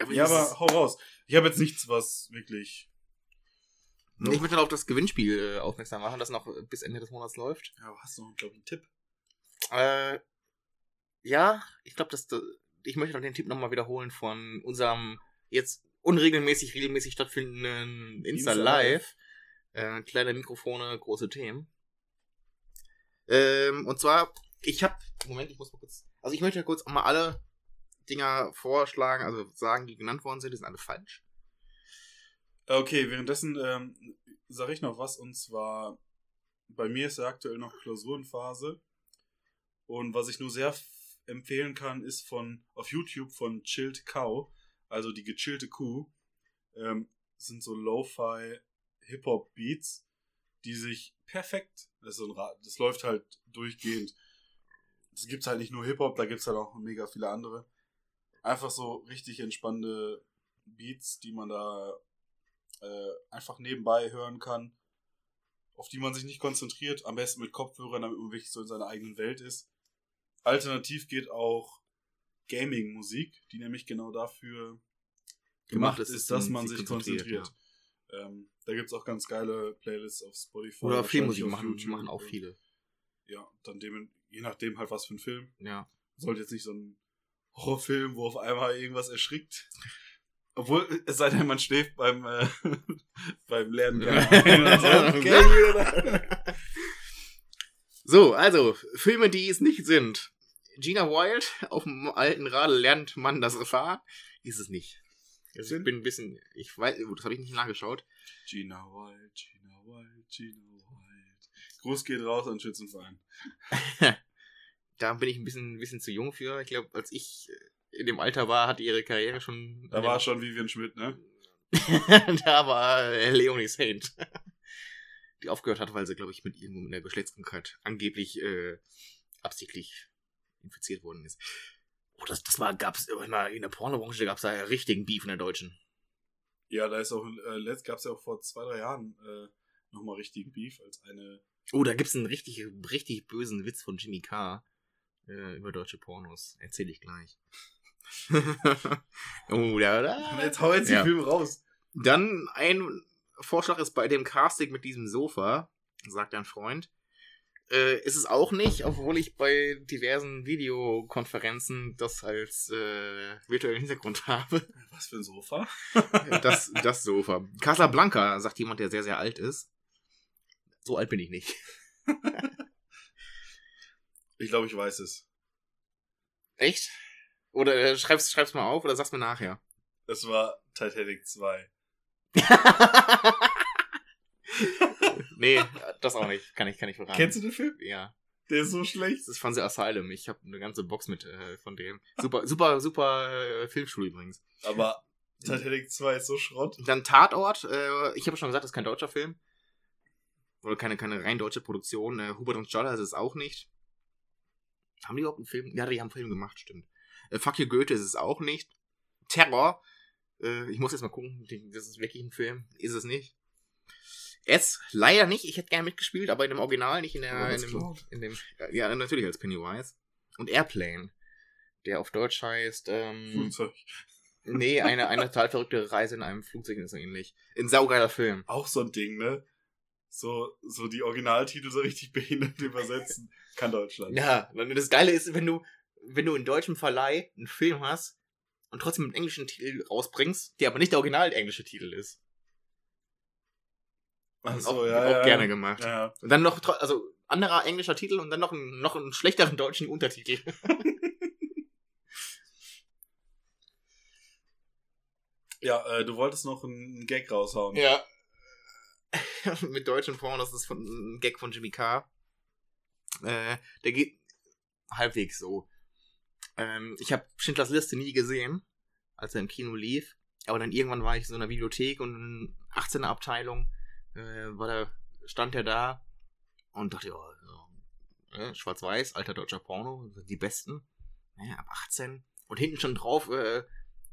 aber Ja, aber hau raus. Ich habe jetzt nichts, was wirklich. ich möchte noch auf das Gewinnspiel äh, aufmerksam machen, das noch bis Ende des Monats läuft. Ja, hast du noch, glaube ich, einen Tipp? Äh, ja, ich glaube, dass da- ich möchte noch den Tipp nochmal wiederholen von unserem jetzt unregelmäßig, regelmäßig stattfindenden Insta Insta Live. Äh, kleine Mikrofone, große Themen. Ähm, und zwar, ich habe, Moment, ich muss mal kurz, also ich möchte kurz auch mal alle Dinger vorschlagen, also sagen, die genannt worden sind, die sind alle falsch. Okay, währenddessen ähm, sage ich noch was und zwar bei mir ist ja aktuell noch Klausurenphase und was ich nur sehr empfehlen kann, ist von auf YouTube von Chilled Cow, also die gechillte Kuh, ähm, sind so Lo-Fi Hip-Hop Beats, die sich perfekt, das, ist so ein das läuft halt durchgehend. Es gibt halt nicht nur Hip-Hop, da gibt es halt auch mega viele andere. Einfach so richtig entspannende Beats, die man da äh, einfach nebenbei hören kann, auf die man sich nicht konzentriert, am besten mit Kopfhörern, damit man wirklich so in seiner eigenen Welt ist. Alternativ geht auch Gaming-Musik, die nämlich genau dafür gemacht ist, dass man sich konzentriert. Ähm, da gibt's auch ganz geile Playlists auf Spotify. Oder Filmmusik machen, YouTube. machen auch viele. Ja, dann dem, je nachdem halt was für ein Film. Ja. Sollte jetzt nicht so ein Horrorfilm, wo auf einmal irgendwas erschrickt. Obwohl, es sei denn, man schläft beim, äh, (laughs) beim Lernen. (laughs) so, also, Filme, die es nicht sind. Gina Wild, (laughs) auf dem alten Radl lernt man das Fahren. Ist es nicht. Also ich bin ein bisschen, ich weiß, oh, das habe ich nicht nachgeschaut. Gina Wild, Gina Wild, Gina Wild. Gruß geht raus an Schützenverein. (laughs) Da bin ich ein bisschen, ein bisschen zu jung für. Ich glaube, als ich in dem Alter war, hatte ihre Karriere schon. Da war schon Vivian Schmidt, ne? (laughs) da war äh, Leonie Saint. Die aufgehört hat, weil sie, glaube ich, mit irgendwo mit einer Geschlechtskrankheit angeblich äh, absichtlich infiziert worden ist. Oh, das, das war, gab's immer in der Pornobranche, gab's da ja richtigen Beef in der Deutschen. Ja, da ist auch, äh, letzt gab es ja auch vor zwei, drei Jahren äh, nochmal richtigen Beef, als eine. Oh, da gibt's einen richtig, richtig bösen Witz von Jimmy Carr äh, über deutsche Pornos. Erzähl ich gleich. (laughs) oh, da, da. Jetzt hau jetzt die Ja. Filme raus. Dann ein Vorschlag ist bei dem Casting mit diesem Sofa, sagt ein Freund. Äh, ist es auch nicht, obwohl ich bei diversen Videokonferenzen das als äh, virtuellen Hintergrund (laughs) habe. Was für ein Sofa? (laughs) Das, das Sofa. Casablanca, sagt jemand, der sehr, sehr alt ist. So alt bin ich nicht. (laughs) Ich glaube, ich weiß es. Echt? Oder äh, schreib's, schreib's mal auf oder sag's mir nachher. Es war Titanic 2. nee, (laughs) das auch nicht. Kann ich, kann ich verraten. Kennst du den Film? Ja. Der ist so schlecht. Das ist von The Asylum. Ich habe eine ganze Box mit äh, von dem. Super, super, super äh, Filmstuhl übrigens. Aber Titanic 2 ist so Schrott. Dann Tatort. Äh, ich habe schon gesagt, das ist kein deutscher Film. Oder keine, keine rein deutsche Produktion. Äh, Hubert und Scholler ist es auch nicht. Haben die überhaupt einen Film? Ja, die haben einen Film gemacht, stimmt. Äh, Fuck you Goethe ist es auch nicht. Terror. Äh, ich muss jetzt mal gucken. Das ist wirklich ein Film. Ist es nicht. Es leider nicht. Ich hätte gerne mitgespielt, aber in dem Original, nicht in der. Aber In dem, in dem, ja, natürlich als Pennywise. Und Airplane. Der auf Deutsch heißt. Ähm, Flugzeug. Nee, eine, eine (laughs) total verrückte Reise in einem Flugzeug ist so ähnlich. Ein saugeiler Film. Auch so ein Ding, ne? So, so die Originaltitel so richtig behindert übersetzen. (laughs) Kann Deutschland. Ja, das Geile ist, wenn du, wenn du in deutschem Verleih einen Film hast und trotzdem einen englischen Titel rausbringst, der aber nicht der original englische Titel ist. Ach auch, ja, auch ja. gerne gemacht. Ja. Und dann noch, also anderer englischer Titel und dann noch, ein, noch einen schlechteren deutschen Untertitel. (laughs) Ja, äh, du wolltest noch einen Gag raushauen. Ja. (laughs) Mit deutschen Porn, das ist von, ein Gag von Jimmy Carr. Äh, der geht halbwegs so. Ähm, ich habe Schindlers Liste nie gesehen, als er im Kino lief. Aber dann irgendwann war ich in so einer Videothek und in 18er Abteilung äh, war da, stand er da und dachte, ja, ja, äh, schwarz-weiß, alter deutscher Porno, die besten. Ja, ab 18. Und hinten schon drauf, äh,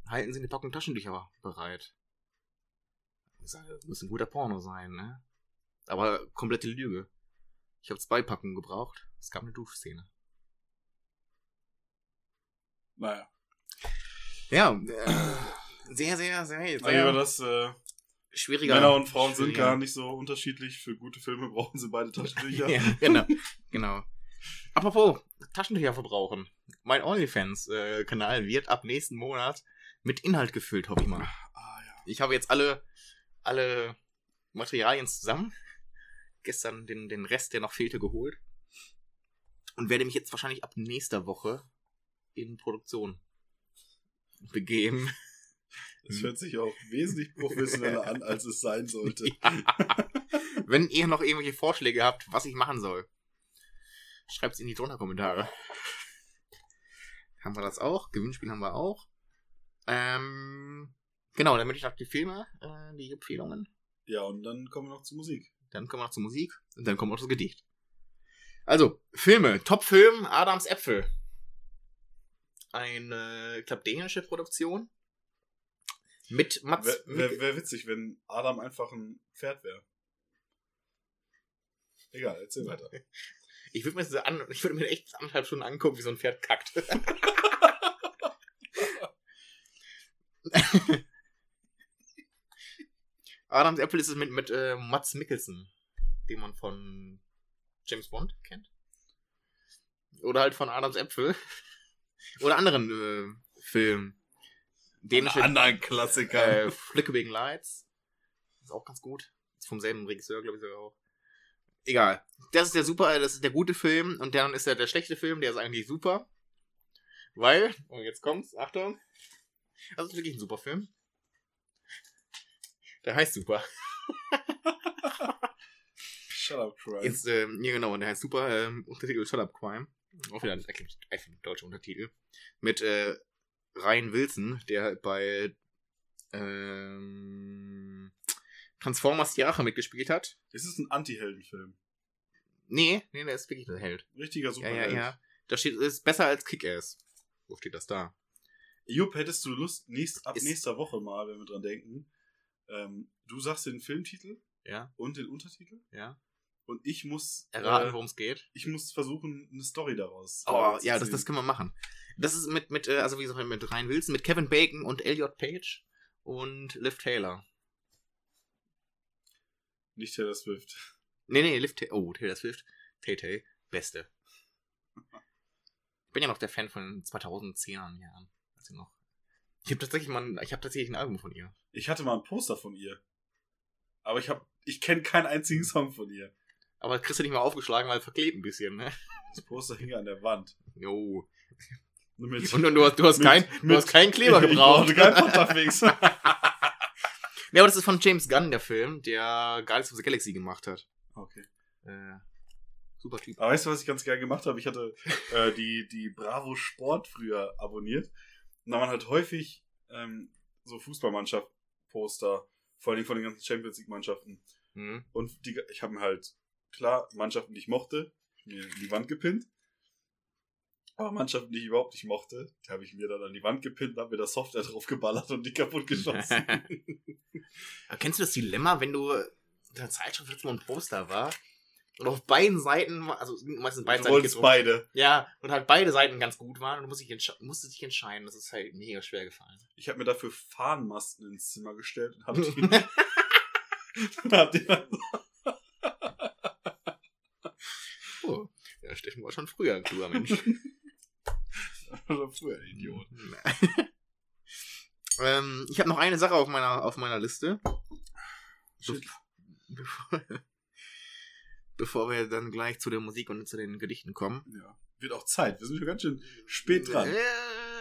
halten Sie eine Packung Taschentücher bereit. Ich sage, das muss ein guter Porno sein, ne? Aber komplette Lüge. Ich habe zwei Packungen gebraucht. Es gab eine Duschszene. Naja. Ja, äh, sehr, sehr, sehr, Na, über das, äh, schwieriger. Männer und Frauen sind gar nicht so unterschiedlich. Für gute Filme brauchen sie beide Taschentücher. (laughs) ja, genau, (laughs) genau. Apropos Taschentücher verbrauchen. Mein OnlyFans-Kanal wird ab nächsten Monat mit Inhalt gefüllt, hoffe ich mal. Ah, ja. Ich habe jetzt alle, alle Materialien zusammen. Gestern den, den Rest, der noch fehlte, geholt. Und werde mich jetzt wahrscheinlich ab nächster Woche in Produktion begeben. Das hört sich auch wesentlich professioneller an, als es sein sollte. (laughs) Wenn ihr noch irgendwelche Vorschläge habt, was ich machen soll, schreibt es in die drunter Kommentare. Haben wir das auch? Gewinnspiel haben wir auch. Ähm, genau, dann möchte ich noch die Filme, äh, die Empfehlungen. Ja, und dann kommen wir noch zur Musik. Dann kommen wir noch zur Musik und dann kommen wir noch zum Gedicht. Also, Filme. Top-Film, Adams Äpfel. Eine, ich glaube, dänische Produktion. Mit Mats. Wäre wär, wär witzig, wenn Adam einfach ein Pferd wäre. Egal, erzähl weiter. (laughs) ich würde mir, an, ich würd mir echt anderthalb Stunden angucken, wie so ein Pferd kackt. (laughs) Adams Äpfel ist es mit, mit äh, Mats Mikkelsen, den man von James Bond kennt. Oder halt von Adams Äpfel. (laughs) Oder anderen äh, Filmen. Dänische anderen Klassiker. äh, Flickering Lights. Ist auch ganz gut. Ist vom selben Regisseur, glaube ich sogar auch. Egal. Das ist der super, das ist der gute Film und dann ist der, der schlechte Film, der ist eigentlich super. Weil, und jetzt kommt's, Achtung. Das ist wirklich ein super Film. Der heißt super. (laughs) Shut up, Crime. Ist, ähm, ja genau, und der heißt super, ähm, Untertitel Shut Up Crime. Auch wieder ein ein deutscher Untertitel. Mit äh, Ryan Wilson, der bei ähm, Transformers die Rache mitgespielt hat. Es ist ein Anti-Heldenfilm. Nee, nee, der ist wirklich ein Held. Richtiger Ja, Superheld. ja, ja. Da steht, ist besser als Kick-Ass. Wo steht das da? Jupp, hättest du Lust, nächst, ab Ist- nächster Woche mal, wenn wir dran denken, ähm, du sagst den Filmtitel Ja, und den Untertitel ja. Und ich muss Erraten, äh, worum es geht. ich muss versuchen, eine Story daraus Oh, äh, ja, das, das können wir machen. Das ist mit, mit, äh, also wie gesagt, mit Ryan Wilson, mit Kevin Bacon und Elliot Page und Liv Taylor. Nicht Taylor Swift. Nee, nee, Liv Taylor. Oh, Taylor Swift. Tay Tay. Beste. Ich bin ja noch der Fan von 2010er Jahren. Also noch. Ich habe tatsächlich mal, ein- ich habe tatsächlich ein Album von ihr. Ich hatte mal ein Poster von ihr. Aber ich hab, ich kenne keinen einzigen Song von ihr. Aber kriegst du nicht mal aufgeschlagen, weil verklebt ein bisschen, ne? Das Poster hing an der Wand. Jo. (laughs) Mit- Und, und du, hast, du, hast Mit- kein, du mit- hast keinen Kleber (laughs) Ich gebraucht. brauchte keinen Unterfix. Ja, (laughs) aber das ist von James Gunn, der Film, der Guardians of the Galaxy gemacht hat. okay. Äh, super Typ. Aber weißt du, was ich ganz geil gemacht habe? Ich hatte äh, die, die Bravo Sport früher abonniert. Und da waren halt häufig ähm, so Fußballmannschaft-Poster, vor allem von den ganzen Champions League-Mannschaften. Mhm. Und die, ich habe mir halt, klar, Mannschaften, die ich mochte, mir in die Wand gepinnt. Aber Mannschaften, die ich überhaupt nicht mochte, die habe ich mir dann an die Wand gepinnt, habe mir da Software drauf geballert und die kaputt geschossen. (laughs) Kennst du das Dilemma, wenn du in der Zeitschrift letztes Mal ein Poster war und auf beiden Seiten, also meistens beide du Seiten gedruckt, beide. ja, und halt beide Seiten ganz gut waren und du musst dich, entsche- musstest dich entscheiden. Das ist halt mega schwer gefallen. Ich habe mir dafür Fahnenmasten ins Zimmer gestellt und habe (laughs) die, (laughs) und hab die dann Oh, ja, Steffen war schon früher ein kluger Mensch. (laughs) Oder früher, Idiot. (laughs) ähm, ich habe noch eine Sache auf meiner, auf meiner Liste. Shit. Bevor, (laughs) bevor wir dann gleich zu der Musik und zu den Gedichten kommen. Ja. Wird auch Zeit. Wir sind schon ganz schön spät dran. Äh,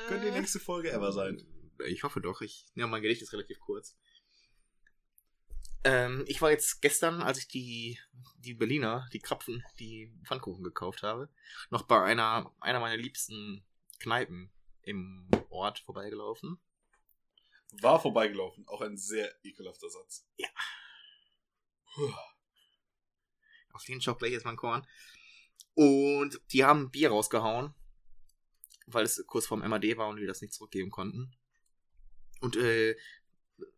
Könnte die nächste Folge ever sein. Ich hoffe doch. Ich, ja, mein Gedicht ist relativ kurz. Ähm, ich war jetzt gestern, als ich die, die Berliner, die Krapfen, die Pfannkuchen gekauft habe, noch bei einer, einer meiner liebsten Kneipen im Ort vorbeigelaufen. War vorbeigelaufen. Auch ein sehr ekelhafter Satz. Auf den Schock gleich jetzt mein Korn. Und die haben Bier rausgehauen, weil es kurz vorm MAD war und wir das nicht zurückgeben konnten. Und äh,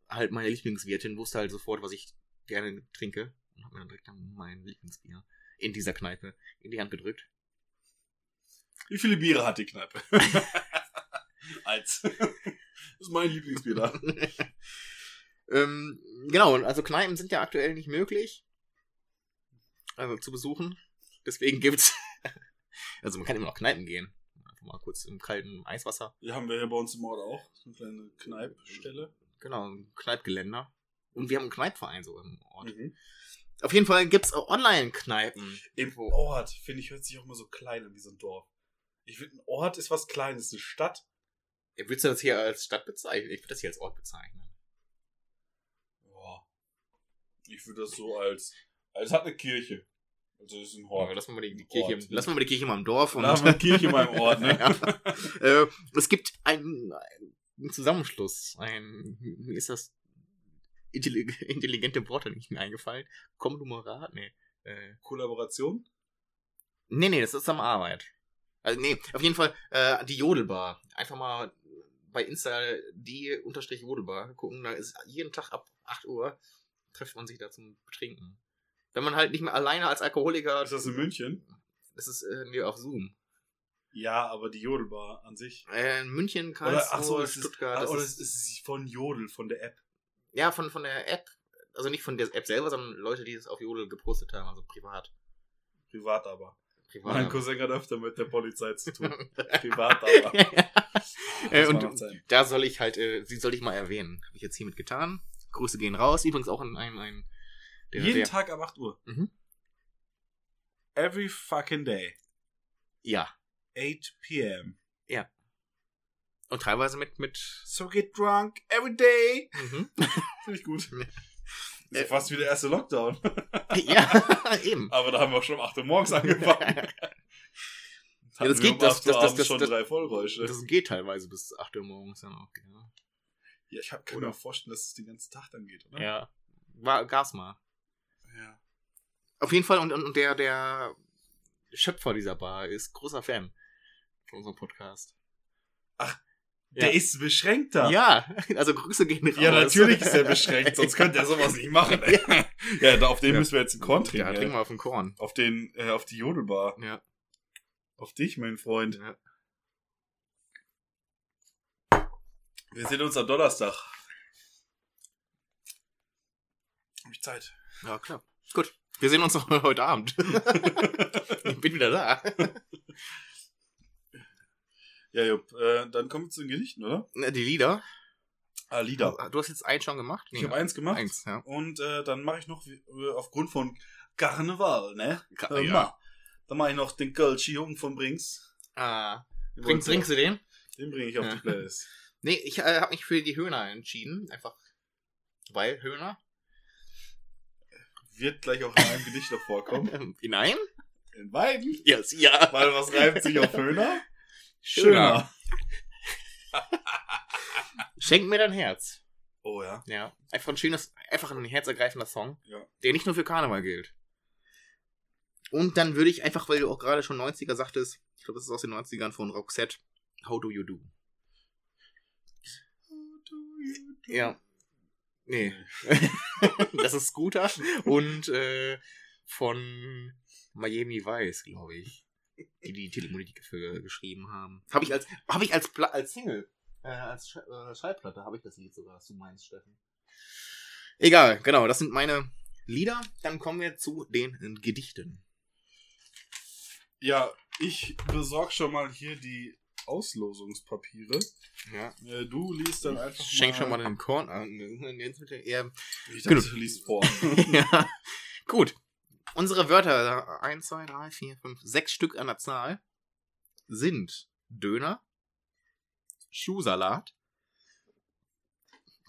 halt meine Lieblingswirtin wusste halt sofort, was ich gerne trinke. Und hat mir dann direkt dann mein Lieblingsbier in dieser Kneipe in die Hand gedrückt. Wie viele Biere hat die Kneipe? (laughs) Eins. Das ist mein Lieblingsbier da. (laughs) ähm, genau, also Kneipen sind ja aktuell nicht möglich also zu besuchen. Deswegen gibt's. (laughs) also man kann immer noch Kneipen gehen. Einfach mal kurz im kalten Eiswasser. Die haben wir hier bei uns im Ort auch. So eine kleine Kneipstelle. Genau, ein Kneipgeländer. Und wir haben einen Kneipverein so im Ort. Mhm. Auf jeden Fall gibt's auch Online-Kneipen. Im Ort, finde ich, hört sich auch immer so klein an wie so ein Dorf. Ich finde, ein Ort ist was Kleines, eine Stadt. Ja, Würdest du das hier als Stadt bezeichnen? Ich würde das hier als Ort bezeichnen. Boah. Ich würde das so als. Es hat eine Kirche. Also es ist ein Ja, Hort. lassen wir mal die, die Ort, Kirche, ne? lassen wir mal die Kirche mal im Dorf. Und haben wir eine Kirche mal im Ort, ne? (laughs) ja. äh, es gibt einen, einen Zusammenschluss. Ein, mir ist das intellig- intelligente Wort nicht mehr eingefallen. Konglomerat? Nee. Äh, Kollaboration? nee, nee, das ist am Arbeit. Also, nee, auf jeden Fall äh, die Jodelbar. Einfach mal bei Insta die unterstrich Jodelbar gucken. Da ist jeden Tag ab 8 Uhr trifft man sich da zum Trinken. Wenn man halt nicht mehr alleine als Alkoholiker. Ist das in München? Das ist äh, nee, auf Zoom. Ja, aber die Jodelbar an sich. Äh, in München, Oder, Karlsruhe, ach so, es ist, Stuttgart. ah, das oder ist, es ist von Jodel, von der App. ja, von, von der App. Also nicht von der App selber, sondern Leute, die es auf Jodel gepostet haben, also privat. Privat aber. privat Mein aber. Cousin hat öfter mit der Polizei zu tun. (laughs) Privat (laughs) aber. äh, und da soll ich halt, äh, sie soll ich mal erwähnen. Habe ich jetzt hiermit getan. Grüße gehen raus. Übrigens auch ein, ein, ein der, Jeden der, Tag ab 8 Uhr. Mhm. Every fucking day. Ja. 8 p.m. Und teilweise mit, mit So get drunk every day. mhm. (laughs) Finde ich gut. Ja. Ist ja fast wie der erste Lockdown. (laughs) ja, (laughs) eben. Aber da haben wir schon um 8 Uhr morgens angefangen. Ja, das geht, um das- 8 Uhr das- das- das- schon das- drei Vollräusche. Das geht teilweise bis 8 Uhr morgens dann auch. Ja. ja, ich hab, kann Oder- mir vorstellen, dass es den ganzen Tag dann geht, oder? ja. War, gab's mal. ja. Auf jeden Fall, und, und und der, der Schöpfer dieser Bar ist großer Fan von unserem Podcast. Der ist beschränkter. Ja, (laughs) also Grüße gehen raus. Ja, natürlich ist er beschränkt, sonst könnte er sowas nicht machen. Ey. (laughs) Ja, da, auf den Ja. müssen wir jetzt einen Korn trinken. Ja, ey. trink mal auf den Korn. Auf den, äh, auf die Jodelbar. Ja. Auf dich, mein Freund. Ja. Wir sehen uns am Donnerstag. Hab ich Zeit. Ja, klar. Gut. Wir sehen uns noch (laughs) heute Abend. ich bin wieder da. Ja, Jupp, äh, dann kommen wir zu den Gedichten, oder? Na, Die Lieder. Ah, Lieder. Du hast jetzt eins schon gemacht? Ich habe eins gemacht. Eins, ja. Und äh, dann mache ich noch äh, aufgrund von Karneval, ne? Ka- Äh, ja. ma. Dann mache ich noch den Kölschi Jungen von Brings. Ah, ihr- trinkst du den? Den bringe ich auf Ja. die Playlist. (laughs) Nee, ich äh, habe mich für die Höhner entschieden. Einfach. Weil Höhner. Wird gleich auch in einem Gedicht noch vorkommen. (laughs) Ähm, Nein? In beiden. Yes, ja. Weil was reimt sich auf Höhner? Schöner. (laughs) Schenk mir dein Herz. Oh ja. Ja. Einfach ein schönes, einfach ein herzergreifender Song. Ja. Der nicht nur für Karneval gilt. Und dann würde ich einfach, weil du auch gerade schon 90er sagtest, ich glaube, das ist aus den 90ern von Roxette, How Do You Do? Ja. Nee. (laughs) das ist Scooter und äh, von Miami Vice, glaube ich. Die die dafür geschrieben haben. Habe ich als habe ich als Pla als Single äh, als Sch äh, Schallplatte habe ich das Lied sogar, was du meinst, Steffen. Egal, genau, das sind meine Lieder. Dann kommen wir zu den Gedichten. Ja, ich besorg schon mal hier die Auslosungspapiere. Ja. Äh, du liest dann einfach Schenk mal. schon mal den Korn an. (laughs) Ich Genau. dachte, du liest vor. (laughs) ja. Gut. Unsere Wörter, 1, 2, 3, 4, 5, 6 Stück an der Zahl, sind Döner, Schuhsalat,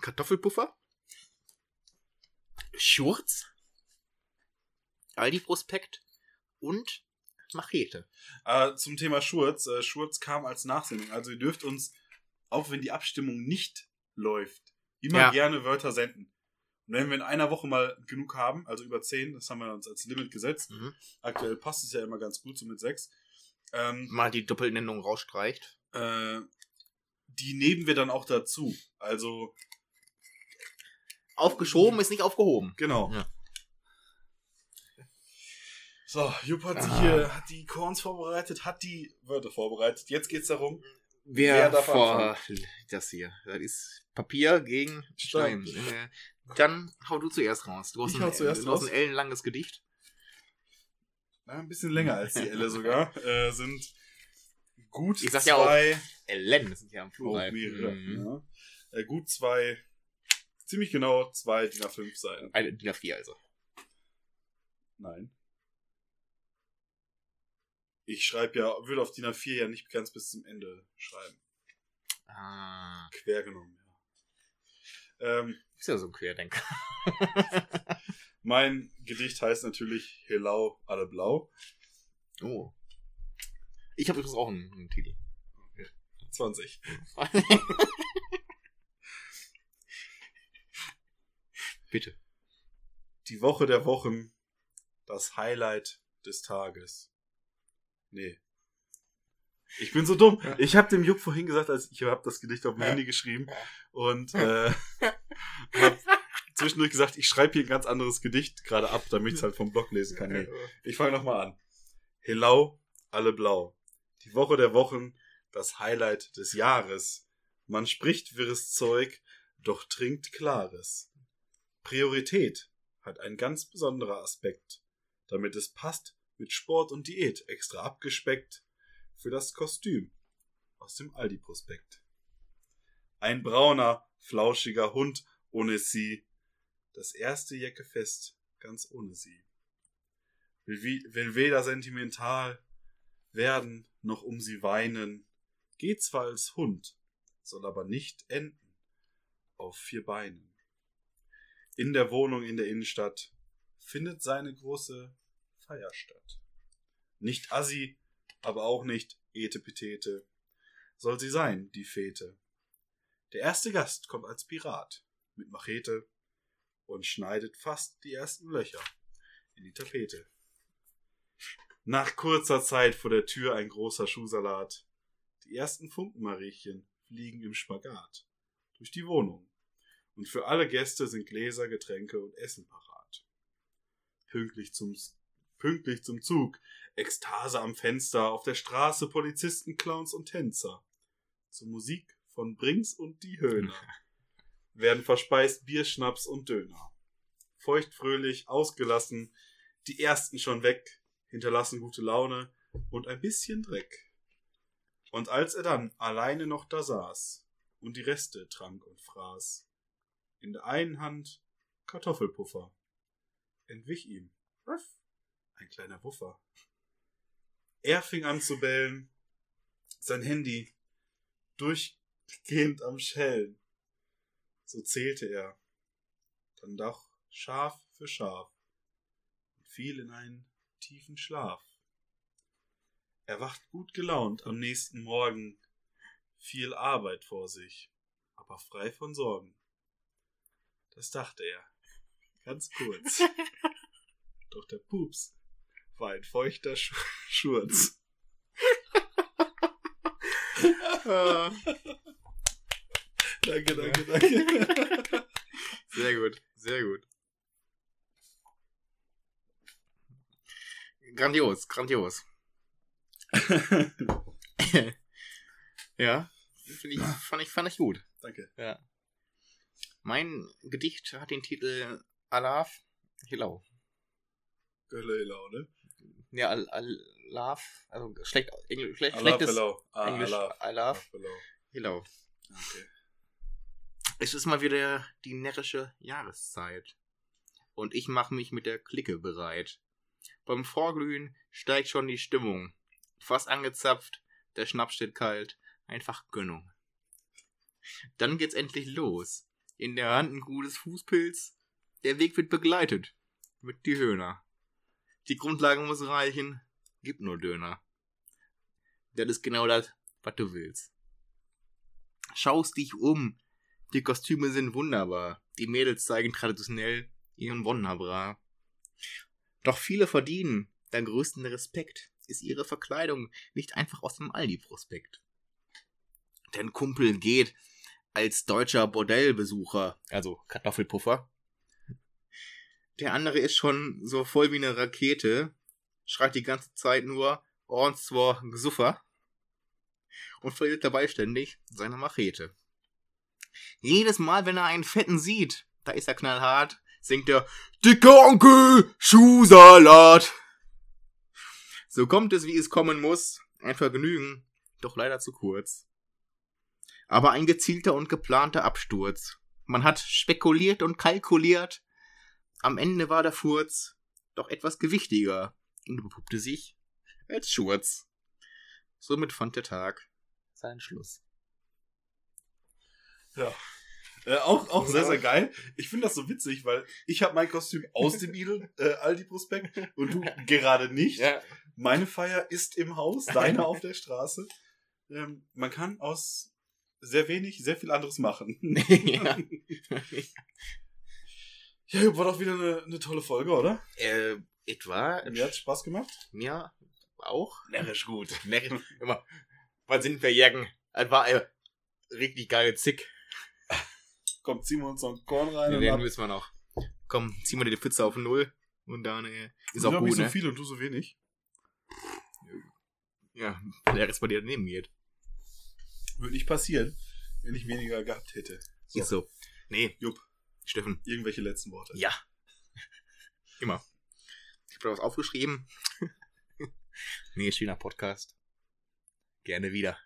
Kartoffelpuffer, Schurz, Aldi-Prospekt und Machete. Äh, zum Thema Schurz. Äh, Schurz kam als Nachsendung. Also ihr dürft uns, auch wenn die Abstimmung nicht läuft, immer Ja. gerne Wörter senden. Und wenn wir in einer Woche mal genug haben, also über 10, das haben wir uns als Limit gesetzt. Mhm. Aktuell passt es ja immer ganz gut, so mit 6. Ähm, Mal die Doppelnennung rausstreicht. äh, die nehmen wir dann auch dazu. Also, Aufgeschoben ist nicht aufgehoben. genau. Ja. So, Jupp hat sich Ah. hier, hat die Korns vorbereitet, hat die Wörter vorbereitet. Jetzt geht's darum, Wer, Wer darf vor das hier? Das ist Papier gegen Stein. Stein. Dann hau du zuerst raus. Du hast, Ich ein, hau zuerst du hast ein ellenlanges Gedicht. na, ein bisschen länger als die Elle sogar, (laughs) äh, sind gut Ich sag ja auch zwei, Ellen, das sind ja auch Plural. mehrere, Mhm. ja. äh, gut zwei, ziemlich genau zwei DIN A5 Seiten. Eine DIN A4 also. Nein. Ich schreibe ja, würde auf DIN A4 ja nicht ganz bis zum Ende schreiben. Ah. Quer genommen, ja. Ähm, Ist ja so ein Querdenker. (laughs) mein Gedicht heißt natürlich Helau, alle blau. Oh. Ich habe übrigens auch einen, einen Titel. 20. (laughs) Bitte. Die Woche der Wochen, das Highlight des Tages. Nee. Ich bin so dumm. Ich habe dem Jupp vorhin gesagt, als ich habe das Gedicht auf dem. Handy geschrieben und äh, (laughs) habe zwischendurch gesagt, ich schreibe hier ein ganz anderes Gedicht gerade ab, damit ich es halt vom Blog lesen kann. Nee. Ich fange nochmal an. Helau, alle blau. Die Woche der Wochen, das Highlight des Jahres. Man spricht wirres Zeug, doch trinkt klares. Priorität hat ein ganz besonderer Aspekt, damit es passt mit Sport und Diät extra abgespeckt für das Kostüm aus dem Aldi-Prospekt. Ein brauner, flauschiger Hund ohne sie, das erste Jeckefest ganz ohne sie. Will, will weder sentimental werden, noch um sie weinen, geht zwar als Hund, soll aber nicht enden auf vier Beinen. In der Wohnung in der Innenstadt findet seine große Feier statt. Nicht Assi, aber auch nicht Etepetete. Soll sie sein, die Fete. Der erste Gast kommt als Pirat mit Machete und schneidet fast die ersten Löcher in die Tapete. Nach kurzer Zeit vor der Tür ein großer Schuhsalat. Die ersten Funkenmariechen fliegen im Spagat durch die Wohnung. Und für alle Gäste sind Gläser, Getränke und Essen parat. Pünktlich zum, pünktlich zum Zug, Ekstase am Fenster, auf der Straße Polizisten, Clowns und Tänzer. Zur Musik von Brings und die Höhner (laughs) werden verspeist Bier, Schnaps und Döner. Feuchtfröhlich, ausgelassen, die ersten schon weg, hinterlassen gute Laune und ein bisschen Dreck. Und als er dann alleine noch da saß und die Reste trank und fraß, in der einen Hand Kartoffelpuffer, entwich ihm ein kleiner Wuffer. Er fing an zu bellen, sein Handy durchgehend am Schellen. So zählte er, dann doch Schaf für Schaf und fiel in einen tiefen Schlaf. Er wacht gut gelaunt am nächsten Morgen, viel Arbeit vor sich, aber frei von Sorgen. Das dachte er, ganz kurz. (laughs) Doch der Pups war ein feuchter Sch (laughs) Schurz. Ah, (laughs) Danke, danke, danke. (laughs) sehr gut, sehr gut. Grandios, grandios. ja, ich, fand, ich, fand ich gut. danke. Ja. Mein Gedicht hat den Titel Alaf Hilau. Gölle Hilau, ne? Ja, Al Alaf, also schlecht, Engl schlecht, schlechtes. Ah, Englisch. Allah. Alaf Hilau. Hilau. Okay. Es ist mal wieder die närrische Jahreszeit. Und ich mache mich mit der Clique bereit. Beim Vorglühen steigt schon die Stimmung. Fast angezapft, der Schnaps steht kalt. Einfach Gönnung. Dann geht's endlich los. In der Hand ein gutes Fußpilz. Der Weg wird begleitet. Mit die Höhner. Die Grundlage muss reichen. Gib nur Döner. Das ist genau das, was du willst. Schaust dich um. Die Kostüme sind wunderbar. Die Mädels zeigen traditionell ihren Wonnerbra. Doch viele verdienen den größten Respekt. Ist ihre Verkleidung nicht einfach aus dem Aldi-Prospekt? Denn Kumpel geht als deutscher Bordellbesucher, also Kartoffelpuffer. Der andere ist schon so voll wie eine Rakete, schreit die ganze Zeit nur Orns zwar Gesuffer und verliert dabei ständig seine Machete. Jedes Mal, wenn er einen Fetten sieht, da ist er knallhart, singt er Dicker Onkel, Schuhsalat. So kommt es, wie es kommen muss. Ein Vergnügen, doch leider zu kurz. Aber ein gezielter und geplanter Absturz. Man hat spekuliert und kalkuliert. Am Ende war der Furz doch etwas gewichtiger und bepuppte sich als Schurz. Somit fand der Tag seinen Schluss. Ja. Äh, auch auch sehr, sehr geil. Ich finde das so witzig, weil ich habe mein Kostüm aus dem Idel äh, Aldi-Prospekt und du (laughs) gerade nicht. Ja, Meine Feier ist im Haus, deine auf der Straße. Ähm, man kann aus sehr wenig sehr viel anderes machen. (laughs) ja. (laughs) Ja, war doch wieder eine, eine tolle Folge, oder? äh, etwa Mir hat Spaß gemacht. mir auch. Närrisch gut. Ne, immer. Was sind wir Jagen? Es war ein richtig geile Zick. Komm, ziehen wir uns noch ein Korn rein. Den und müssen wir noch. Komm, ziehen wir die Pfütze auf Null. Und dann äh, ist ich auch gut, nicht so ne? viel und du so wenig. Ja, der Rest bei dir daneben geht. Würde nicht passieren, wenn ich weniger gehabt hätte. So, Ist so. Nee, Jupp, Steffen. irgendwelche letzten Worte. Ja. (laughs) Immer. Ich habe da was aufgeschrieben. (laughs) nee, schöner Podcast. Gerne wieder.